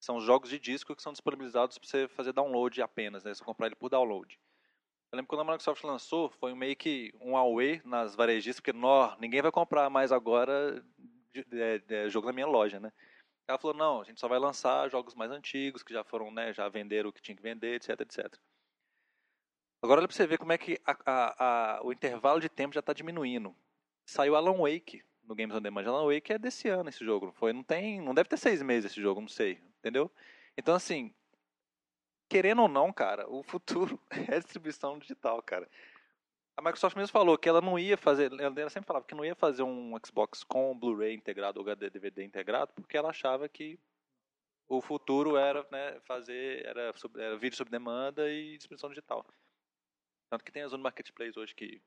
são jogos de disco que são disponibilizados para você fazer download apenas, né? Você comprar ele por download. Eu lembro quando a Microsoft lançou, foi meio que um away nas varejistas, porque nó, ninguém vai comprar mais agora de, de, de, jogo na minha loja, né? Ela falou, não, a gente só vai lançar jogos mais antigos, que já foram, né, já venderam o que tinha que vender, etc, etc. Agora olha pra você ver como é que a, a, a, o intervalo de tempo já está diminuindo. Saiu Alan Wake no Games on Demand. Alan Wake é desse ano esse jogo, não foi? Não tem, não deve ter seis meses esse jogo, não sei, entendeu? Então assim, querendo ou não, cara, o futuro é distribuição digital, cara. A Microsoft mesmo falou que ela não ia fazer, ela sempre falava que não ia fazer um Xbox com Blu-ray integrado ou HD DVD integrado, porque ela achava que o futuro era né, fazer era, era vídeo sob demanda e distribuição digital. Tanto que tem a Zune Marketplace hoje que.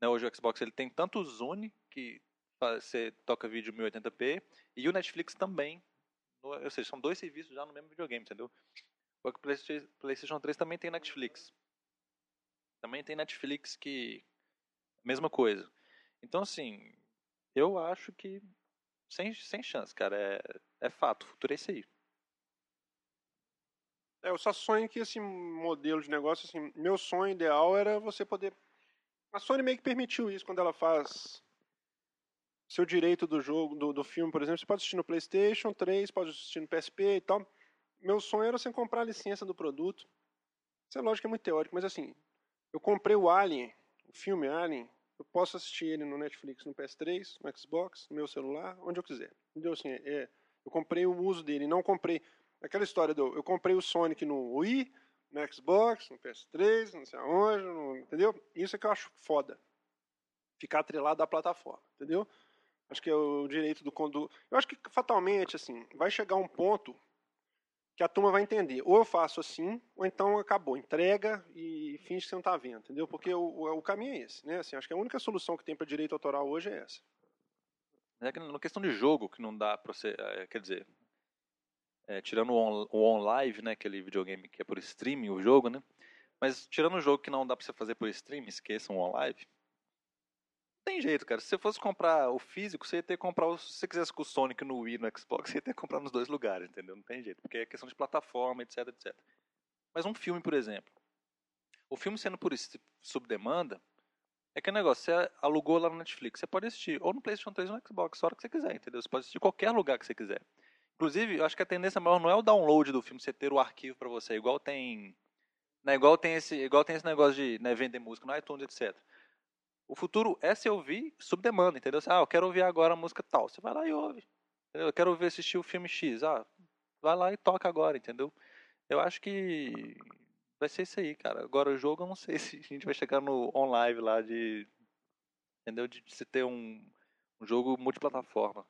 Né, hoje o Xbox ele tem tanto o Zune, que você toca vídeo 1080p, e o Netflix também. Ou seja, são dois serviços já no mesmo videogame, entendeu? O PlayStation 3 também tem Netflix. Também tem Netflix que. Mesma coisa. Então, assim, eu acho que. Sem, sem chance, cara. É, é fato. O futuro é isso aí. É, eu só sonho que esse modelo de negócio, assim, meu sonho ideal era você poder. A Sony meio que permitiu isso quando ela faz seu direito do jogo, do, do filme, por exemplo. Você pode assistir no PlayStation 3, pode assistir no PSP e tal. Meu sonho era você comprar a licença do produto. Isso é lógico é muito teórico, mas assim, eu comprei o Alien, o filme Alien, eu posso assistir ele no Netflix, no PS3, no Xbox, no meu celular, onde eu quiser. Entendeu? Assim, é, eu comprei o uso dele, não comprei Aquela história do. Eu comprei o Sonic no Wii, no Xbox, no PS3, não sei aonde, no, entendeu? Isso é que eu acho foda. Ficar atrelado à plataforma, entendeu? Acho que é o direito do conduto. Eu acho que fatalmente, assim, vai chegar um ponto que a turma vai entender. Ou eu faço assim, ou então acabou. Entrega e finge que você não está vendo, entendeu? Porque o, o caminho é esse, né? Assim, acho que a única solução que tem para direito autoral hoje é essa. É que na questão de jogo que não dá para você, é, quer dizer, é, tirando o, on, o OnLive, né, aquele videogame que é por streaming, o jogo, né? Mas tirando o jogo que não dá para você fazer por streaming, esqueçam o OnLive. tem jeito, cara. Se você fosse comprar o físico, você ia ter que comprar. O, se você quisesse com o Sonic no Wii no Xbox, você ia ter que comprar nos dois lugares, entendeu? Não tem jeito. Porque é questão de plataforma, etc, etc. Mas um filme, por exemplo. O filme sendo por sob demanda, é que o negócio, você alugou lá no Netflix, você pode assistir ou no PlayStation 3 ou no Xbox, a hora que você quiser, entendeu? Você pode assistir em qualquer lugar que você quiser. Inclusive, eu acho que a tendência maior não é o download do filme, você ter o arquivo para você, igual tem, né, igual tem esse, igual tem esse negócio de né, vender música no iTunes, etc. O futuro é se ouvir sob demanda, entendeu? Ah, eu quero ouvir agora a música tal. Você vai lá e ouve. Entendeu? Eu quero ouvir assistir o filme X. Ah, vai lá e toca agora, entendeu? Eu acho que vai ser isso aí, cara. Agora o jogo eu não sei se a gente vai chegar no online lá de. Entendeu? De se ter um, um jogo multiplataforma.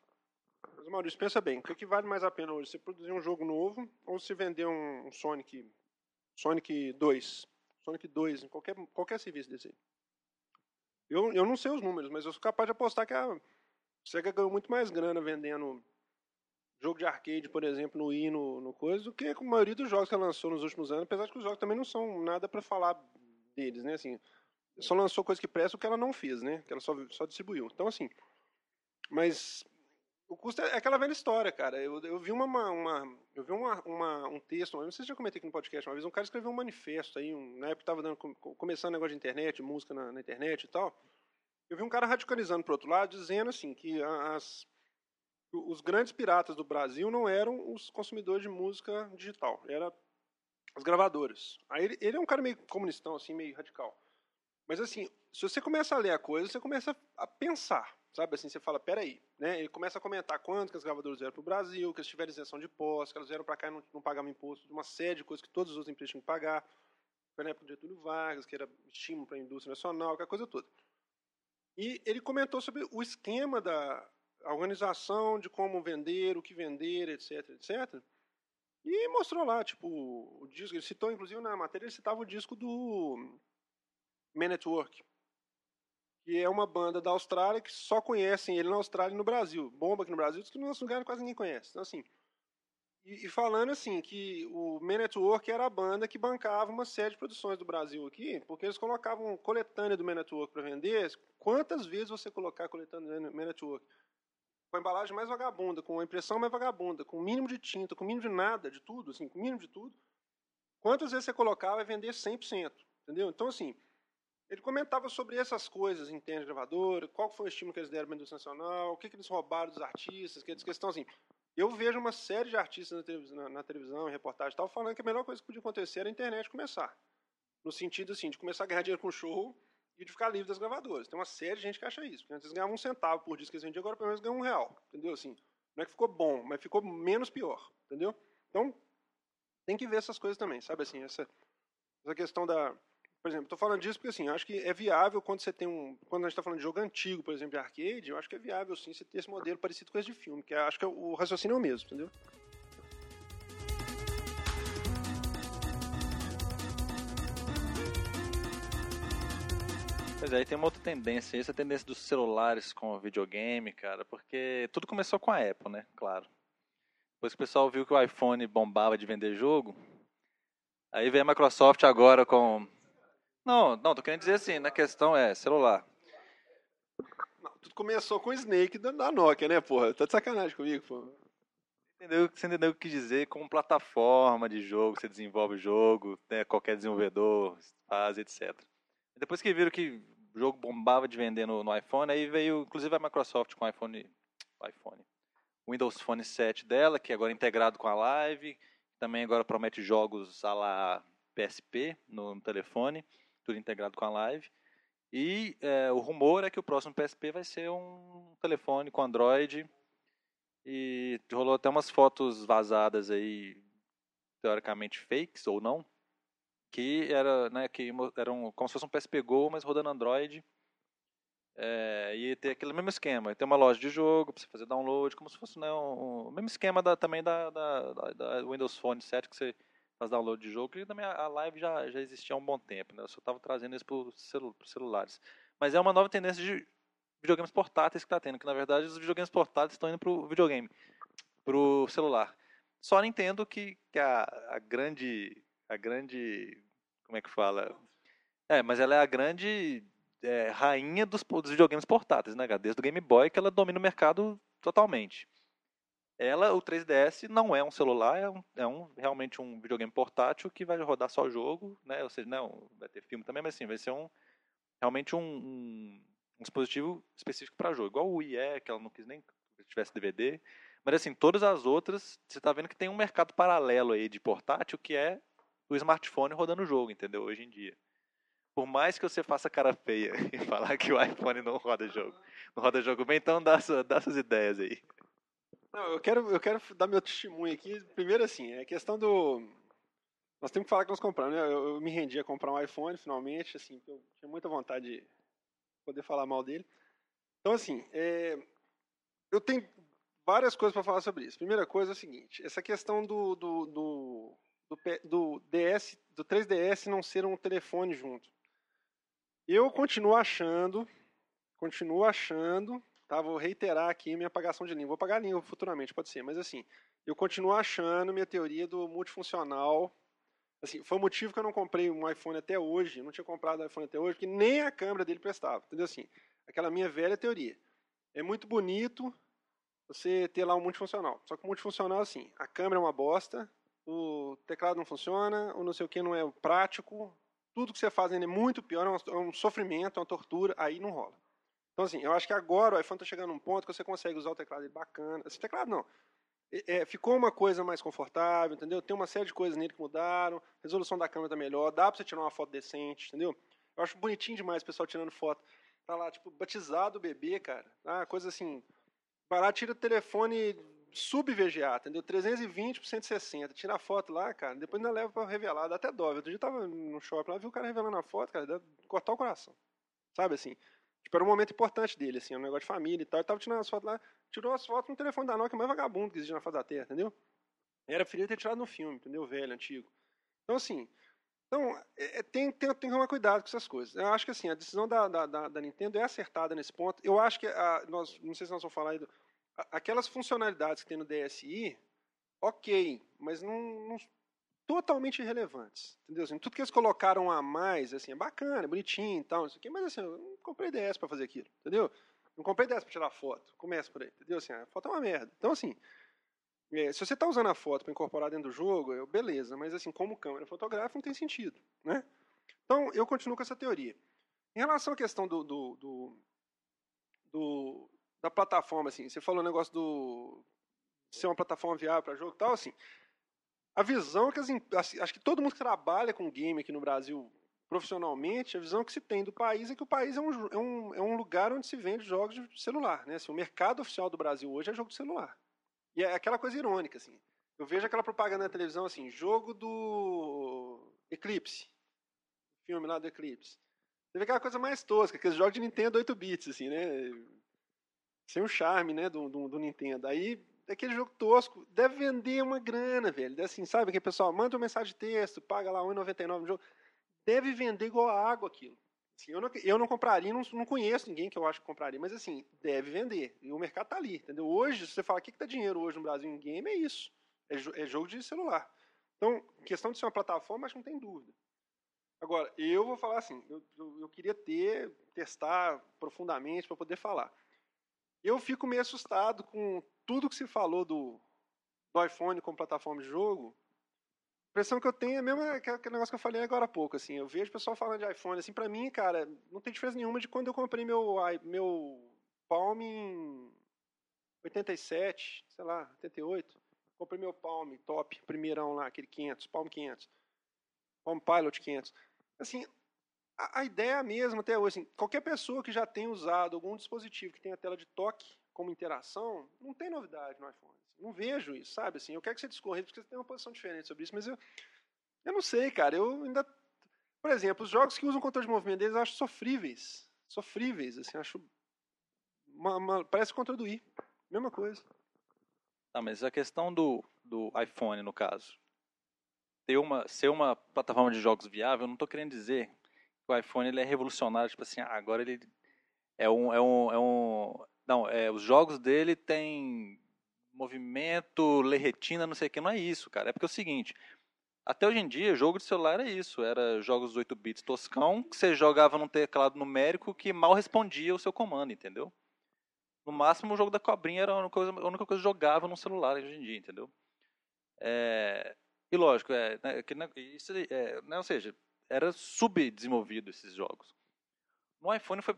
Mas, Maurício, pensa bem, o que, que vale mais a pena hoje? Você produzir um jogo novo ou se vender um Sonic Sonic 2? Sonic 2 em qualquer, qualquer serviço desse aí. Eu, eu não sei os números, mas eu sou capaz de apostar que a Sega ganhou muito mais grana vendendo jogo de arcade, por exemplo, no Wii, no, no coisa, do que a maioria dos jogos que ela lançou nos últimos anos, apesar de que os jogos também não são nada para falar deles, né, assim, só lançou coisa que presta o que ela não fez, né, que ela só, só distribuiu. Então, assim, mas o custo é aquela velha história, cara. Eu, eu vi uma, uma eu vi uma, uma, um texto, não sei se já comentei aqui no podcast uma vez, um cara escreveu um manifesto aí, um, na época estava começando negócio de internet, música na, na, internet e tal. Eu vi um cara radicalizando pro outro lado, dizendo assim que as, os grandes piratas do Brasil não eram os consumidores de música digital, era as gravadoras. Aí ele, ele é um cara meio comunistão, assim, meio radical. Mas assim, se você começa a ler a coisa, você começa a pensar. Sabe assim, você fala, peraí, né? Ele começa a comentar quanto que as gravadoras vieram para o Brasil, que eles tiveram isenção de impostos, que elas vieram para cá e não, não pagavam imposto, de uma série de coisas que todas as outras empresas tinham que pagar. Foi na época do Getúlio Vargas, que era estímulo para a indústria nacional, aquela coisa toda. E ele comentou sobre o esquema da organização, de como vender, o que vender, etc, etc. E mostrou lá, tipo, o disco, ele citou, inclusive na matéria, ele citava o disco do Man Network, que é uma banda da Austrália que só conhecem ele na Austrália e no Brasil. Bomba aqui no Brasil, que no nosso lugar quase ninguém conhece. Então, assim, e, e, falando assim, que o Man Network era a banda que bancava uma série de produções do Brasil aqui, porque eles colocavam coletânea do Man para vender. Quantas vezes você colocar coletânea do Man? Com a embalagem mais vagabunda, com a impressão mais vagabunda, com o mínimo de tinta, com o mínimo de nada, de tudo, assim, com o mínimo de tudo. Quantas vezes você colocava e vender 100%? Entendeu? Então, assim, ele comentava sobre essas coisas em termos de gravador, qual foi o estímulo que eles deram para a indústria nacional, o que, que eles roubaram dos artistas, que eles questão assim. Eu vejo uma série de artistas na televisão, na, na televisão em reportagem e tal, falando que a melhor coisa que podia acontecer era a internet começar. No sentido assim, de começar a ganhar dinheiro com show e de ficar livre das gravadoras. Tem uma série de gente que acha isso. Porque antes eles ganhavam um centavo por disco que eles vendiam, agora pelo menos ganham um real. Entendeu? Assim, não é que ficou bom, mas ficou menos pior. Entendeu? Então, tem que ver essas coisas também, sabe assim, essa, essa questão da, por exemplo, estou falando disso porque assim, acho que é viável quando você tem um. Quando a gente está falando de jogo antigo, por exemplo, de arcade, eu acho que é viável sim você ter esse modelo parecido com esse de filme, que acho que é o raciocínio é o mesmo, entendeu? Pois é, aí tem uma outra tendência, essa tendência dos celulares com videogame, cara, porque tudo começou com a Apple, né? Claro. Depois que o pessoal viu que o iPhone bombava de vender jogo, aí vem a Microsoft agora com não, não, tô querendo dizer assim, na questão é celular. Não, tudo começou com o Snake da, da Nokia, né, porra? Tá de sacanagem comigo, pô. Entendeu, você entendeu o que dizer como plataforma de jogo, você desenvolve o jogo, né, qualquer desenvolvedor faz, etc. Depois que viram que o jogo bombava de vender no, no iPhone, aí veio, inclusive a Microsoft com o iPhone, iPhone, Windows Phone 7 dela, que agora é integrado com a Live, também agora promete jogos a la PSP no, no telefone tudo integrado com a live. E é, o rumor é que o próximo PSP vai ser um telefone com Android. E rolou até umas fotos vazadas aí, teoricamente fakes ou não, que era, né, que eram como se fosse um PSP Go, mas rodando Android. É, e ter aquele mesmo esquema, ter uma loja de jogo para você fazer download, como se fosse né, um, o mesmo esquema da, também da, da, da, Windows Phone 7 que você faz download de jogo, que também a live já, já existia há um bom tempo, né? Eu só estava trazendo isso para os celulares. Mas é uma nova tendência de videogames portáteis que está tendo, que na verdade os videogames portáteis estão indo para o videogame, para o celular. Só Nintendo que, que a, a grande, a grande, como é que fala? É, mas ela é a grande é, rainha dos, dos videogames portáteis, né? Desde o Game Boy que ela domina o mercado totalmente. Ela, o 3DS, não é um celular, é, um, é um, realmente um videogame portátil que vai rodar só jogo, né? Ou seja, não, vai ter filme também, mas assim, vai ser um realmente um, um, dispositivo específico para jogo. Igual o Wii é, que ela não quis nem que tivesse DVD. Mas assim, todas as outras, você está vendo que tem um mercado paralelo aí de portátil que é o smartphone rodando o jogo, entendeu? Hoje em dia. Por mais que você faça cara feia e falar que o iPhone não roda jogo, não roda jogo bem, então dá, dá suas ideias aí. Não, eu quero, eu quero dar meu testemunho aqui. Primeiro, assim, é questão do. Nós temos que falar que nós compramos, né? Eu, eu me rendi a comprar um iPhone, finalmente, assim, eu tinha muita vontade de poder falar mal dele. Então, assim, é... eu tenho várias coisas para falar sobre isso. Primeira coisa é o seguinte: essa questão do, do, do, do, do DS, do 3DS não ser um telefone junto. Eu continuo achando, continuo achando Tá? Vou reiterar aqui minha apagação de língua. Vou apagar língua futuramente, pode ser, mas assim, eu continuo achando minha teoria do multifuncional. Assim, foi o motivo que eu não comprei um iPhone até hoje, não tinha comprado um iPhone até hoje, porque nem a câmera dele prestava. Entendeu assim? Aquela minha velha teoria. É muito bonito você ter lá um multifuncional. Só que o multifuncional, assim, a câmera é uma bosta, o teclado não funciona, o não sei o que não é prático, tudo que você faz ainda é muito pior, é um, é sofrimento, é uma tortura, aí não rola. Então, assim, eu acho que agora o iPhone está chegando num ponto que você consegue usar o teclado bacana. Esse teclado não. É, ficou uma coisa mais confortável, entendeu? Tem uma série de coisas nele que mudaram, a resolução da câmera está melhor, dá para você tirar uma foto decente, entendeu? Eu acho bonitinho demais o pessoal tirando foto. Tá lá, tipo, batizado o bebê, cara. Ah, coisa assim. Vai lá, tira o telefone sub-VGA, entendeu? 320 por 160. Tira a foto lá, cara. Depois ainda leva para revelar. Dá até dó. Outro dia eu tava no shopping lá, vi o cara revelando a foto, cara. Dá cortar o coração. Sabe assim? Tipo, era um momento importante dele, assim, um negócio de família e tal. Ele tava tirando as fotos lá, tirou as fotos no telefone da Nokia mais vagabundo que existe na face da Terra, entendeu? Era feliz ter tirado no filme, entendeu? Velho, antigo. Então, assim, então, é, é, tem, tem, tem que tomar cuidado com essas coisas. Eu acho que assim, a decisão da, da, da, da Nintendo é acertada nesse ponto. Eu acho que, a, nós, não sei se nós vamos falar do, aquelas funcionalidades que tem no DSi, ok, mas não, não, totalmente irrelevantes. Entendeu? Assim, tudo que eles colocaram a mais, assim, é bacana, é bonitinho e tal, isso aqui, mas assim, eu não comprei DS para fazer aquilo, entendeu? Não comprei DS para tirar foto. Começa por aí, entendeu? Assim, a foto é uma merda. Então, assim, é, se você está usando a foto para incorporar dentro do jogo, eu, beleza, mas assim, como câmera fotográfica não tem sentido, né? Então, eu continuo com essa teoria. Em relação à questão do, do, do, do da plataforma, assim, você falou o negócio do ser uma plataforma viável para jogo e tal, assim, a visão que as, assim, acho que todo mundo que trabalha com game aqui no Brasil profissionalmente, a visão que se tem do país é que o país é um, é um, é um lugar onde se vende jogos de celular. Né? Assim, o mercado oficial do Brasil hoje é jogo de celular. E é aquela coisa irônica. Assim. Eu vejo aquela propaganda na televisão assim, jogo do Eclipse. Filme lá do Eclipse. Você vê aquela coisa mais tosca, aqueles jogos de Nintendo 8 bits, assim, né? Sem o charme, né, do, do, do Nintendo. Aí daquele jogo tosco, deve vender uma grana, velho. Assim, sabe que pessoal manda uma mensagem de texto, paga lá R$1,99 no jogo. Deve vender igual água aquilo. Assim, eu, não, eu não compraria, não, não conheço ninguém que eu acho que compraria, mas assim, deve vender. E o mercado tá ali, entendeu? Hoje, se você fala o que, que dá dinheiro hoje no Brasil em game, é isso. É, é jogo de celular. Então, questão de ser uma plataforma, acho que não tem dúvida. Agora, eu vou falar assim, eu, eu, eu queria ter, testar profundamente para poder falar. Eu fico meio assustado com tudo que se falou do, do iPhone como plataforma de jogo. A impressão que eu tenho é mesmo aquele negócio que eu falei agora há pouco, assim. Eu vejo o pessoal falando de iPhone, assim, pra mim, cara, não tem diferença nenhuma de quando eu comprei meu, meu Palm em 87, sei lá, 88. Comprei meu Palm top, primeirão lá, aquele 500, Palm 500. Palm Pilot 500. Assim, a, a ideia é a mesma até hoje. Assim, qualquer pessoa que já tenha usado algum dispositivo que tenha tela de toque como interação, não tem novidade no iPhone. Assim, não vejo isso, sabe? Assim, eu quero que você discorra, porque você tem uma posição diferente sobre isso, mas eu, eu não sei, cara. Eu ainda. Por exemplo, os jogos que usam controle de movimento deles eu acho sofríveis. Sofríveis, assim, acho. Uma, uma, parece o controle do i. Mesma coisa. Tá, mas a questão do, do iPhone, no caso, ter uma, ser uma plataforma de jogos viável, eu não estou querendo dizer o iPhone ele é revolucionário, tipo assim, agora ele é um, é um, é um, não, é, os jogos dele tem movimento, lerretina, não sei o que, não é isso, cara. É porque é o seguinte, Até hoje em dia, jogo de celular era isso. Era jogos 8 bits toscão, que você jogava num teclado numérico que mal respondia o seu comando, entendeu? No máximo, o jogo da cobrinha era a única coisa, a única coisa no celular hoje em dia, entendeu? É, e lógico, é, né, que, isso, é, né, ou seja, era subdesenvolvido esses jogos. No iPhone foi,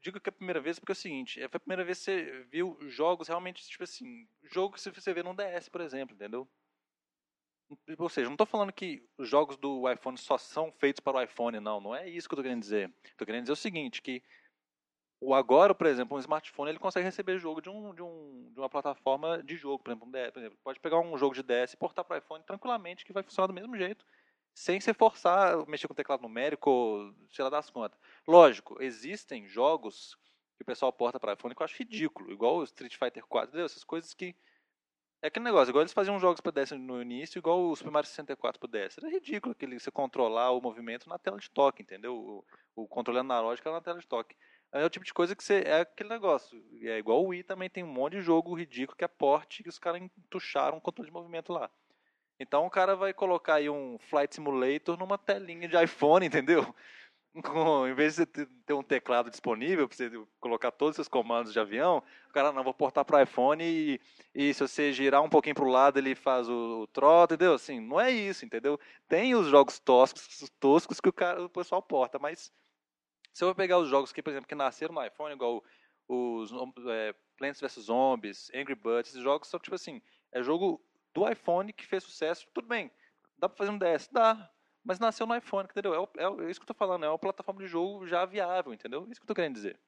digo que é a primeira vez porque é o seguinte, é, foi a primeira vez que você viu jogos realmente, tipo assim, jogo que você vê no DS, por exemplo, entendeu? Ou seja, não estou falando que os jogos do iPhone só são feitos para o iPhone, não. Não é isso que eu estou querendo dizer. Estou querendo dizer o seguinte, que o agora, por exemplo, um smartphone ele consegue receber jogo de, um, de, um, de uma plataforma de jogo, por exemplo, um DS, por exemplo, pode pegar um jogo de DS e portar para o iPhone tranquilamente que vai funcionar do mesmo jeito, sem você forçar mexer com o teclado numérico, sei lá das contas. Lógico, existem jogos que o pessoal porta para iPhone que eu acho ridículo, igual o Street Fighter 4, entendeu? essas coisas que é aquele negócio, igual eles faziam jogos para DS no início, igual o Super Mario 64 para DS. Era ridículo aquele, você controlar o movimento na tela de toque, entendeu? O, o controle analógico era na tela de toque. É o tipo de coisa que você. É aquele negócio. É igual o Wii também tem um monte de jogo ridículo que é porte que os caras entucharam o controle de movimento lá. Então o cara vai colocar aí um Flight Simulator numa telinha de iPhone, entendeu? Em vez de você ter um teclado disponível para você colocar todos os comandos de avião, o cara não vou portar para iPhone e, e, se você girar um pouquinho para o lado ele faz o, o entendeu? Assim, não é isso, entendeu? Tem os jogos toscos, toscos que o, cara, o pessoal porta, mas se eu vou pegar os jogos que, por exemplo, que nasceram no iPhone, igual os é, Plants vs Zombies, Angry Birds, esses jogos são tipo assim, é jogo do iPhone que fez sucesso, tudo bem, dá para fazer um DS? Dá, mas nasceu no iPhone, entendeu? É, é, é, isso que eu tô falando, é uma plataforma de jogo já viável, entendeu? É isso que eu tô querendo dizer.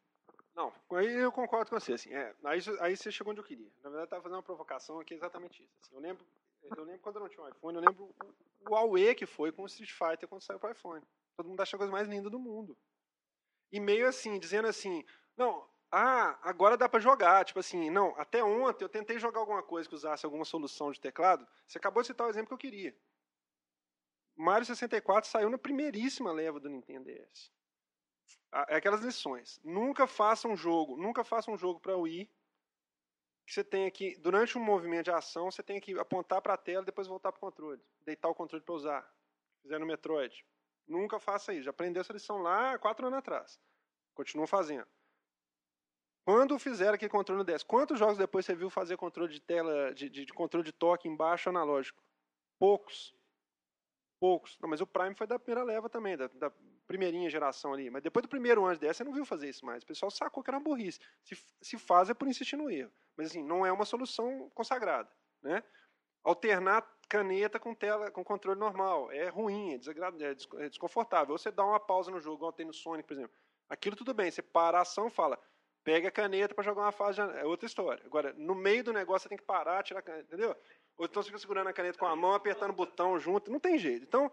Não, aí eu concordo com você, assim, é, aí, aí você chegou onde eu queria. Na verdade, eu tava fazendo uma provocação aqui exatamente isso. Assim, eu lembro, eu lembro quando eu não tinha um iPhone, eu lembro o, o Huawei que foi com o Street Fighter quando saiu pro iPhone. Todo mundo acha a coisa mais linda do mundo e meio assim, dizendo assim, não, ah, agora dá para jogar. Tipo assim, não, até ontem eu tentei jogar alguma coisa que usasse alguma solução de teclado. Você acabou de citar o exemplo que eu queria. Mario 64 saiu na primeiríssima leva do Nintendo DS. É aquelas lições. Nunca faça um jogo, nunca faça um jogo para Wii que você tem que, durante um movimento de ação, você tem que apontar para a tela e depois voltar para o controle. Deitar o controle para usar. Fizer no Metroid. Nunca faça isso. Já aprendeu essa lição lá quatro anos atrás. Continua fazendo. Quando fizeram aquele controle no DS, quantos jogos depois você viu fazer controle de tela, de, de, de controle de toque embaixo analógico? Poucos. Poucos. Não, mas o Prime foi da primeira leva também, da, da primeirinha geração ali. Mas depois do primeiro ano de DS, você não viu fazer isso mais. O pessoal sacou que era uma burrice. Se, se faz é por insistir no erro. Mas assim, não é uma solução consagrada. Né? Alternar caneta com tela com controle normal. É ruim, é, é, é desconfortável. Ou você dá uma pausa no jogo, igual tem no Sonic, por exemplo. Aquilo tudo bem, você para a ação fala, pega a caneta para jogar uma fase, é outra história. Agora, no meio do negócio você tem que parar, tirar a caneta, entendeu? Ou então você fica segurando a caneta com a mão, apertando o botão junto, não tem jeito. Então,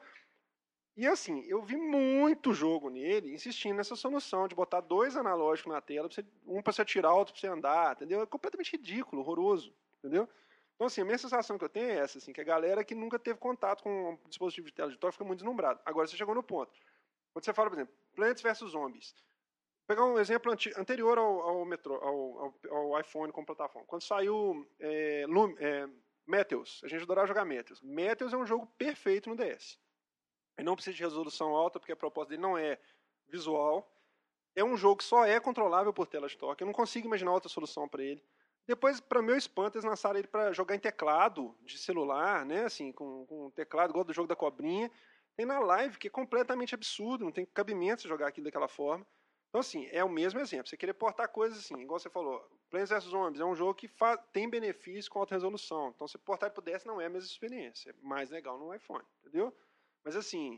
e assim, eu vi muito jogo nele insistindo nessa solução de botar dois analógicos na tela, um para você tirar, outro para você andar, entendeu? É completamente ridículo, horroroso, entendeu? Então, assim, a minha sensação que eu tenho é essa, assim, que a galera que nunca teve contato com um dispositivo de tela de toque fica muito deslumbrado. Agora, você chegou no ponto. Quando você fala, por exemplo, Plants vs Zombies. Pegar um exemplo anterior ao, ao, metro, ao, ao, iPhone como plataforma. Quando saiu é, Lum, é, Meteos, a gente adorava jogar Meteos. Meteos é um jogo perfeito no DS. Ele não precisa de resolução alta, porque a proposta dele não é visual. É um jogo que só é controlável por tela de toque. Eu não consigo imaginar outra solução para ele. Depois, para meu espanto, eles lançaram ele para jogar em teclado de celular, né? Assim, com, com teclado, igual do jogo da cobrinha. Tem na live, que é completamente absurdo, não tem cabimento jogar aquilo daquela forma. Então, assim, é o mesmo exemplo. Você querer portar coisas assim, igual você falou, Plants vs Zombies é um jogo que tem benefício com alta resolução. Então, você portar ele pro DS não é a mesma experiência. É mais legal no iPhone, entendeu? Mas, assim,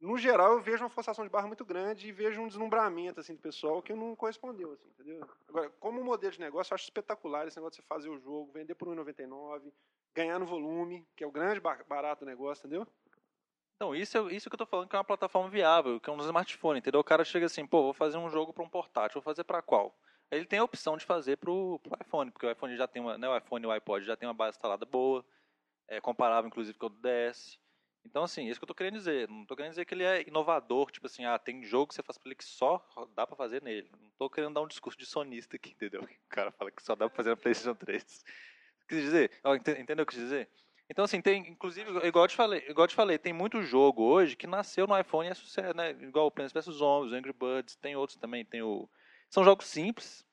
no geral, eu vejo uma forçação de barra muito grande e vejo um deslumbramento assim, do pessoal que não correspondeu, assim, entendeu? Agora, como modelo de negócio, eu acho espetacular esse negócio de você fazer o jogo, vender por 1,99, ganhar no volume, que é o grande barato do negócio, entendeu? Então, isso, é, isso que eu tô falando que é uma plataforma viável, que é um smartphone, entendeu? O cara chega assim, pô, vou fazer um jogo para um portátil, vou fazer para qual? Ele tem a opção de fazer pro, pro iPhone, porque o iPhone já tem uma, né, o iPhone e o iPod já tem uma base instalada boa, é comparável inclusive com o do DS. Então, assim, isso que eu tô querendo dizer. Não tô querendo dizer que ele é inovador, tipo assim, ah, tem jogo que você faz pra ele que só dá pra fazer nele. Não tô querendo dar um discurso de sonista aqui, entendeu? O cara fala que só dá pra fazer na PlayStation 3. Quer dizer, entendeu o que eu quis dizer? Então, assim, tem, inclusive, igual eu te falei, igual te falei, tem muito jogo hoje que nasceu no iPhone e é sucesso, né? Igual o Plants vs Zombies, Angry Birds, tem outros também, tem o... São jogos simples,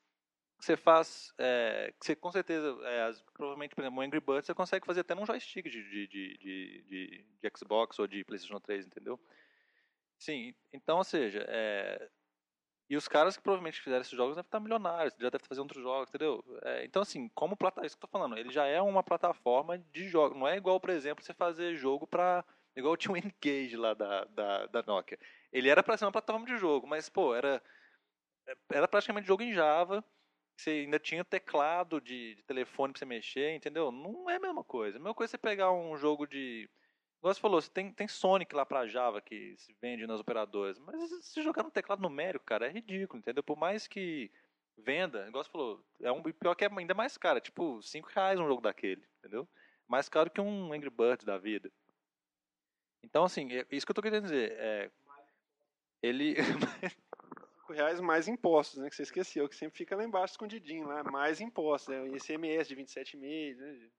que você faz, é, que você com certeza, é, as, provavelmente, por exemplo, o Angry Birds você consegue fazer até num joystick de, de, de, de, de Xbox ou de PlayStation 3, entendeu? Sim, então, ou seja, é, e os caras que provavelmente fizeram esses jogos devem estar milionários, já devem estar fazendo outros jogos, entendeu? É, então, assim, como plataforma, isso que eu tô falando, ele já é uma plataforma de jogos. Não é igual, por exemplo, você fazer jogo para Igual tinha o N-Gage lá da, da, da Nokia. Ele era para ser uma plataforma de jogo, mas, pô, era, era praticamente jogo em Java. Você ainda tinha teclado de, de telefone para você mexer, entendeu? Não é a mesma coisa. A mesma coisa é você pegar um jogo de Igual você falou, você tem, tem Sonic lá pra Java que se vende nas operadoras. Mas se jogar no teclado numérico, cara, é ridículo, entendeu? Por mais que venda, igual você falou, é um pior que é ainda mais caro, é tipo 5 reais um jogo daquele, entendeu? Mais caro que um Angry Birds da vida. Então, assim, é isso que eu tô querendo dizer. É, ele. 5 reais mais impostos, né? Que você esqueceu, que sempre fica lá embaixo escondidinho lá, mais impostos, né? ICMS de 27,5, né?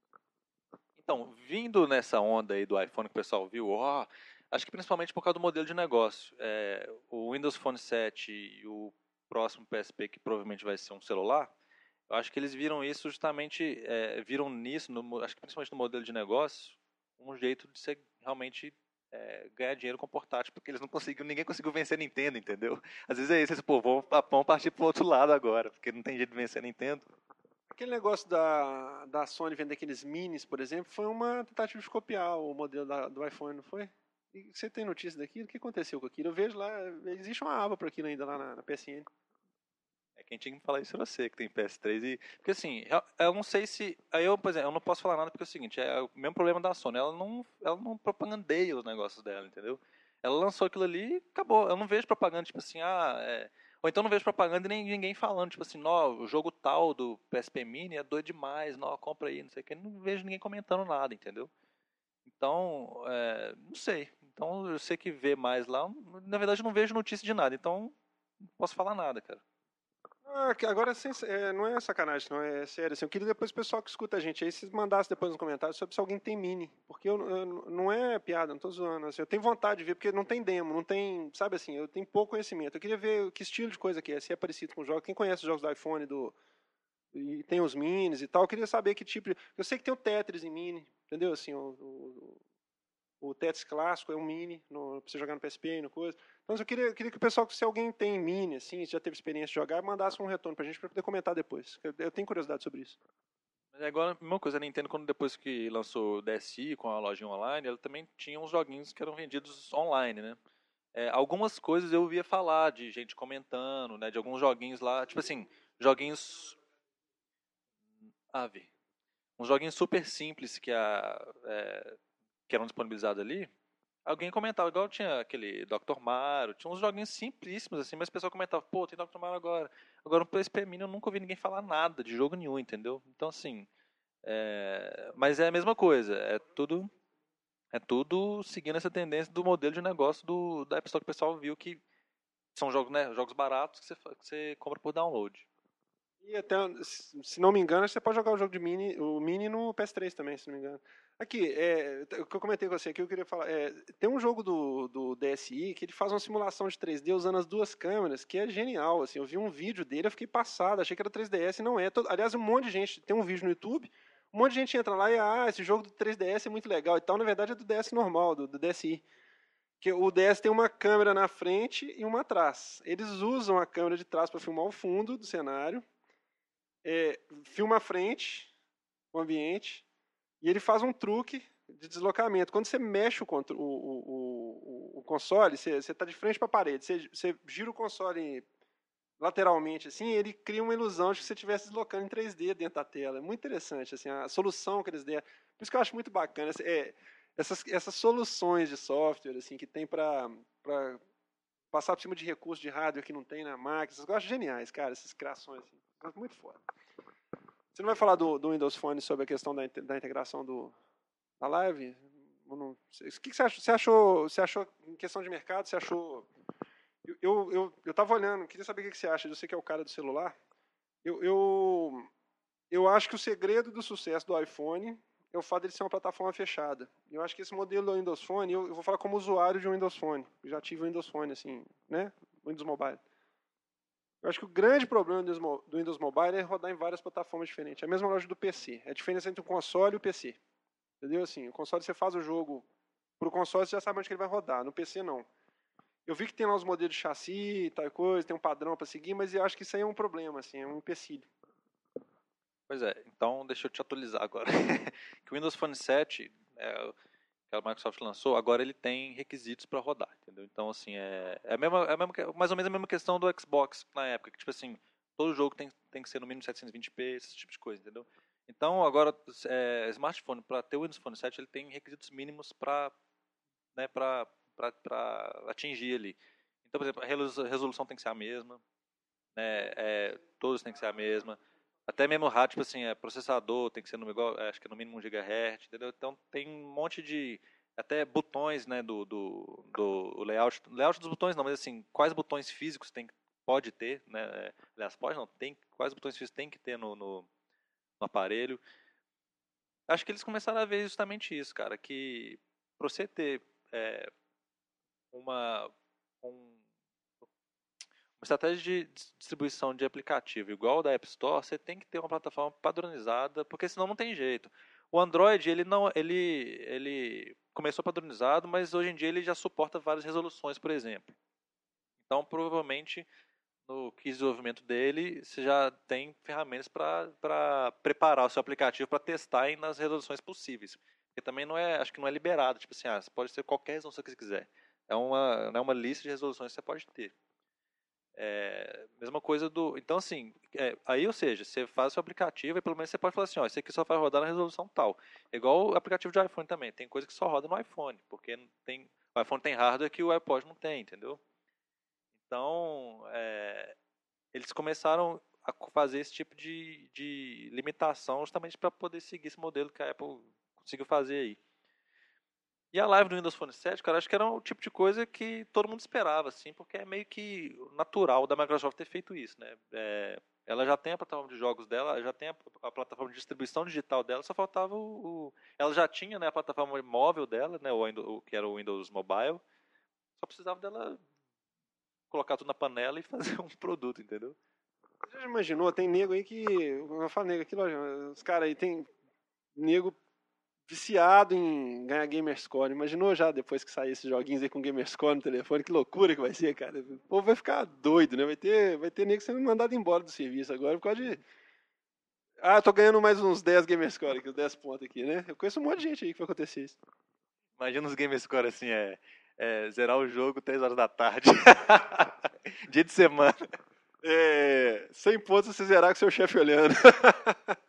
Então, vindo nessa onda aí do iPhone que o pessoal viu, ó, acho que principalmente por causa do modelo de negócio. É, o Windows Phone 7 e o próximo PSP, que provavelmente vai ser um celular, eu acho que eles viram isso justamente, é, viram nisso, no, acho que principalmente no modelo de negócio, um jeito de ser realmente é, ganhar dinheiro com portátil, porque eles não conseguiram, ninguém conseguiu vencer a Nintendo, entendeu? Às vezes é isso, pô, vamos, vamos partir pro outro lado agora, porque não tem jeito de vencer a Nintendo. Aquele negócio da, da Sony vender aqueles minis, por exemplo, foi uma tentativa de copiar o modelo da, do iPhone, não foi? E você tem notícia daquilo? O que aconteceu com aquilo? Eu vejo lá, existe uma aba para aquilo ainda lá na, na, PSN. É quem tinha que falar isso é você, que tem PS3 e... Porque assim, eu, eu não sei se... Aí eu, por exemplo, eu não posso falar nada porque é o seguinte, é o mesmo problema da Sony, ela não, ela não propagandeia os negócios dela, entendeu? Ela lançou aquilo ali e acabou. Eu não vejo propaganda tipo assim, ah, é, ou então não vejo propaganda e nem ninguém falando, tipo assim, nó, o jogo tal do PSP Mini é doido demais, nó, compra aí, não sei o que. Não vejo ninguém comentando nada, entendeu? Então, é, não sei. Então eu sei que vê mais lá. Na verdade, não vejo notícia de nada, então não posso falar nada, cara. Ah, agora é, não é sacanagem, não é sério. Assim, eu queria depois o pessoal que escuta a gente aí, se mandasse depois nos comentários sobre se alguém tem mini. Porque eu, eu não é piada, não estou zoando. Assim, eu tenho vontade de ver, porque não tem demo, não tem. Sabe assim, eu tenho pouco conhecimento. Eu queria ver que estilo de coisa que é, se é parecido com o jogo. Quem conhece os jogos do iPhone do, e tem os minis e tal, eu queria saber que tipo de. Eu sei que tem o Tetris em mini, entendeu? Assim, o, o, o Tetris clássico é um mini, no, pra você jogar no PSP no coisa. Então eu queria, queria que o pessoal, se alguém tem mini, assim, já teve experiência de jogar, mandasse um retorno pra gente pra poder comentar depois. Eu, eu tenho curiosidade sobre isso. Mas é igual a coisa, a Nintendo, quando depois que lançou o DSi com a lojinha online, ela também tinha uns joguinhos que eram vendidos online, né? É, algumas coisas eu ouvia falar de gente comentando, né? De alguns joguinhos lá, tipo assim, joguinhos. Ave. Uns joguinhos super simples que a. É, que eram disponibilizados ali, alguém comentava, igual tinha aquele Dr. Mario, tinha uns joguinhos simplíssimos assim, mas o pessoal comentava, pô, tem Dr. Mario agora. Agora no PSP Mini eu nunca ouvi ninguém falar nada de jogo nenhum, entendeu? Então assim, é... mas é a mesma coisa, é tudo é tudo seguindo essa tendência do modelo de negócio do da App Store que o pessoal viu que são jogos, né, jogos baratos que você, que você compra por download. E até, se não me engano, você pode jogar o jogo de mini, o mini no PS3 também, se não me engano. Aqui, é, o que eu comentei com você aqui, eu queria falar. É, tem um jogo do, do DSi que ele faz uma simulação de 3D usando as duas câmeras, que é genial. Assim, eu vi um vídeo dele, eu fiquei passado, achei que era 3DS e não é. Todo, aliás, um monte de gente tem um vídeo no YouTube, um monte de gente entra lá e, ah, esse jogo do 3DS é muito legal e tal. Na verdade, é do DS normal, do, do DSi. Que o DS tem uma câmera na frente e uma atrás. Eles usam a câmera de trás para filmar o fundo do cenário é, filma a frente, o ambiente, e ele faz um truque de deslocamento. Quando você mexe o, o, o, o console, você está de frente para a parede, você, você, gira o console lateralmente, assim, ele cria uma ilusão de que você estivesse deslocando em 3D dentro da tela. É muito interessante, assim, a solução que eles deram. Por isso que eu acho muito bacana. É, essas, essas soluções de software assim que tem para passar por cima de recursos de hardware que não tem na máquina, essas coisas geniais, cara, essas criações. Assim. Muito foda. Você não vai falar do, do Windows Phone sobre a questão da, da integração do, da live? O que, você achou? Você achou, você achou, em questão de mercado, você achou... Eu eu, eu, eu olhando, queria saber o que você acha, eu sei que é o cara do celular. Eu, eu, eu acho que o segredo do sucesso do iPhone é o fato de ser uma plataforma fechada. Eu acho que esse modelo do Windows Phone, eu, eu vou falar como usuário de um Windows Phone. Eu já tive o Windows Phone, assim, né? Windows Mobile. Eu acho que o grande problema do Windows Mobile é rodar em várias plataformas diferentes. É a mesma loja do PC. É a diferença entre o console e o PC. Entendeu? Assim, o console você faz o jogo para o console, você já sabe onde que ele vai rodar. No PC, não. Eu vi que tem lá os modelos de chassi e tal coisa, tem um padrão para seguir, mas eu acho que isso aí é um problema, assim, é um empecilho. Pois é, então deixa eu te atualizar agora. que o Windows Phone 7, é, que a Microsoft lançou, agora ele tem requisitos para rodar, entendeu? Então, assim, é, é, a mesma, é a mesma, mais ou menos a mesma questão do Xbox na época, que, tipo assim, todo jogo tem, tem que ser no mínimo 720p, esse tipo de coisa, entendeu? Então, agora, é, smartphone, para ter o Windows Phone 7, ele tem requisitos mínimos para né, atingir ali. Então, por exemplo, a resolução tem que ser a mesma, né, é, todos tem que ser a mesma, até mesmo rádio, tipo assim, é, processador tem que ser no igual, é, acho que é no mínimo 1 GHz, entendeu? Então tem um monte de até botões, né, do, do, do layout, layout dos botões não, mas assim, quais botões físicos tem pode ter, né? É, aliás, pode não, tem quais botões físicos tem que ter no, no, no aparelho. Acho que eles começaram a ver justamente isso, cara, que para você ter é, uma um, estratégia de distribuição de aplicativo igual da App Store, você tem que ter uma plataforma padronizada, porque senão não tem jeito. O Android, ele não, ele, ele começou padronizado, mas hoje em dia ele já suporta várias resoluções, por exemplo. Então, provavelmente, no desenvolvimento dele, você já tem ferramentas para preparar o seu aplicativo para testar em nas resoluções possíveis. Porque também não é, acho que não é liberado, tipo assim, ah, você pode ter qualquer resolução que você quiser. É uma, é uma lista de resoluções que você pode ter. É, mesma coisa do. Então, assim, é, aí, ou seja, você faz o seu aplicativo e pelo menos você pode falar assim: ó, esse aqui só vai rodar na resolução tal. É igual o aplicativo de iPhone também. Tem coisa que só roda no iPhone, porque tem, o iPhone tem hardware que o iPod não tem, entendeu? Então, é, eles começaram a fazer esse tipo de, de limitação justamente para poder seguir esse modelo que a Apple conseguiu fazer aí. E a live do Windows Phone 7, cara, acho que era o tipo de coisa que todo mundo esperava, assim, porque é meio que natural da Microsoft ter feito isso, né? É, ela já tem a plataforma de jogos dela, já tem a, a plataforma de distribuição digital dela, só faltava o, o, ela já tinha, né, a plataforma móvel dela, né, o, o, que era o Windows Mobile, só precisava dela colocar tudo na panela e fazer um produto, entendeu? Você já imaginou? Tem nego aí que, eu falo nego aqui, os caras aí tem nego viciado em ganhar Gamerscore. Imaginou já depois que sair esses joguinhos aí com Gamerscore no telefone? Que loucura que vai ser, cara. O povo vai ficar doido, né? Vai ter, vai ter nego sendo mandado embora do serviço agora por causa de. Ah, tô ganhando mais uns 10 Gamerscore aqui, 10 pontos aqui, né? Eu conheço um monte de gente aí que vai acontecer isso. Imagina os Gamerscore assim, é, é zerar o jogo 3 horas da tarde. Dia de semana. É, 100 pontos você zerar com seu chefe olhando.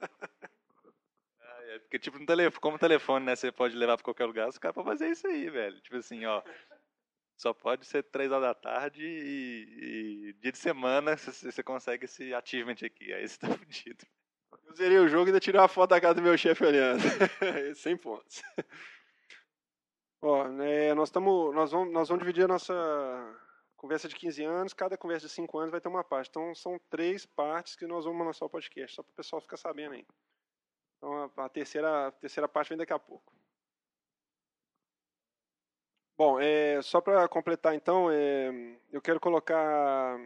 Porque, tipo, no telefone, como telefone, né, você pode levar pra qualquer lugar, os caras podem fazer isso aí, velho. Tipo assim, ó. Só pode ser três horas da tarde e, e dia de semana você, consegue esse achievement aqui. Aí você tá fudido. Eu zerei o jogo e ainda tirei uma foto da casa do meu chefe olhando. 100 pontos. Ó, né, nós, tamo, nós, vamos, nós vamos dividir a nossa conversa de 15 anos, cada conversa de 5 anos vai ter uma parte. Então são três partes que nós vamos lançar o podcast, só para o pessoal ficar sabendo aí. Então a, terceira, a terceira parte vem daqui a pouco. Bom, é, só para completar então, é, eu quero colocar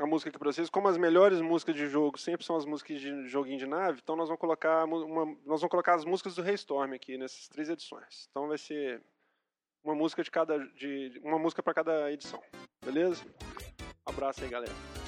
a música aqui para vocês. Como as melhores músicas de jogo sempre são as músicas de joguinho de nave, então nós vamos colocar uma, nós vamos colocar as músicas do Raystorm aqui nessas três edições. Então vai ser uma música de cada de uma música para cada edição. Beleza? Um abraço aí, galera.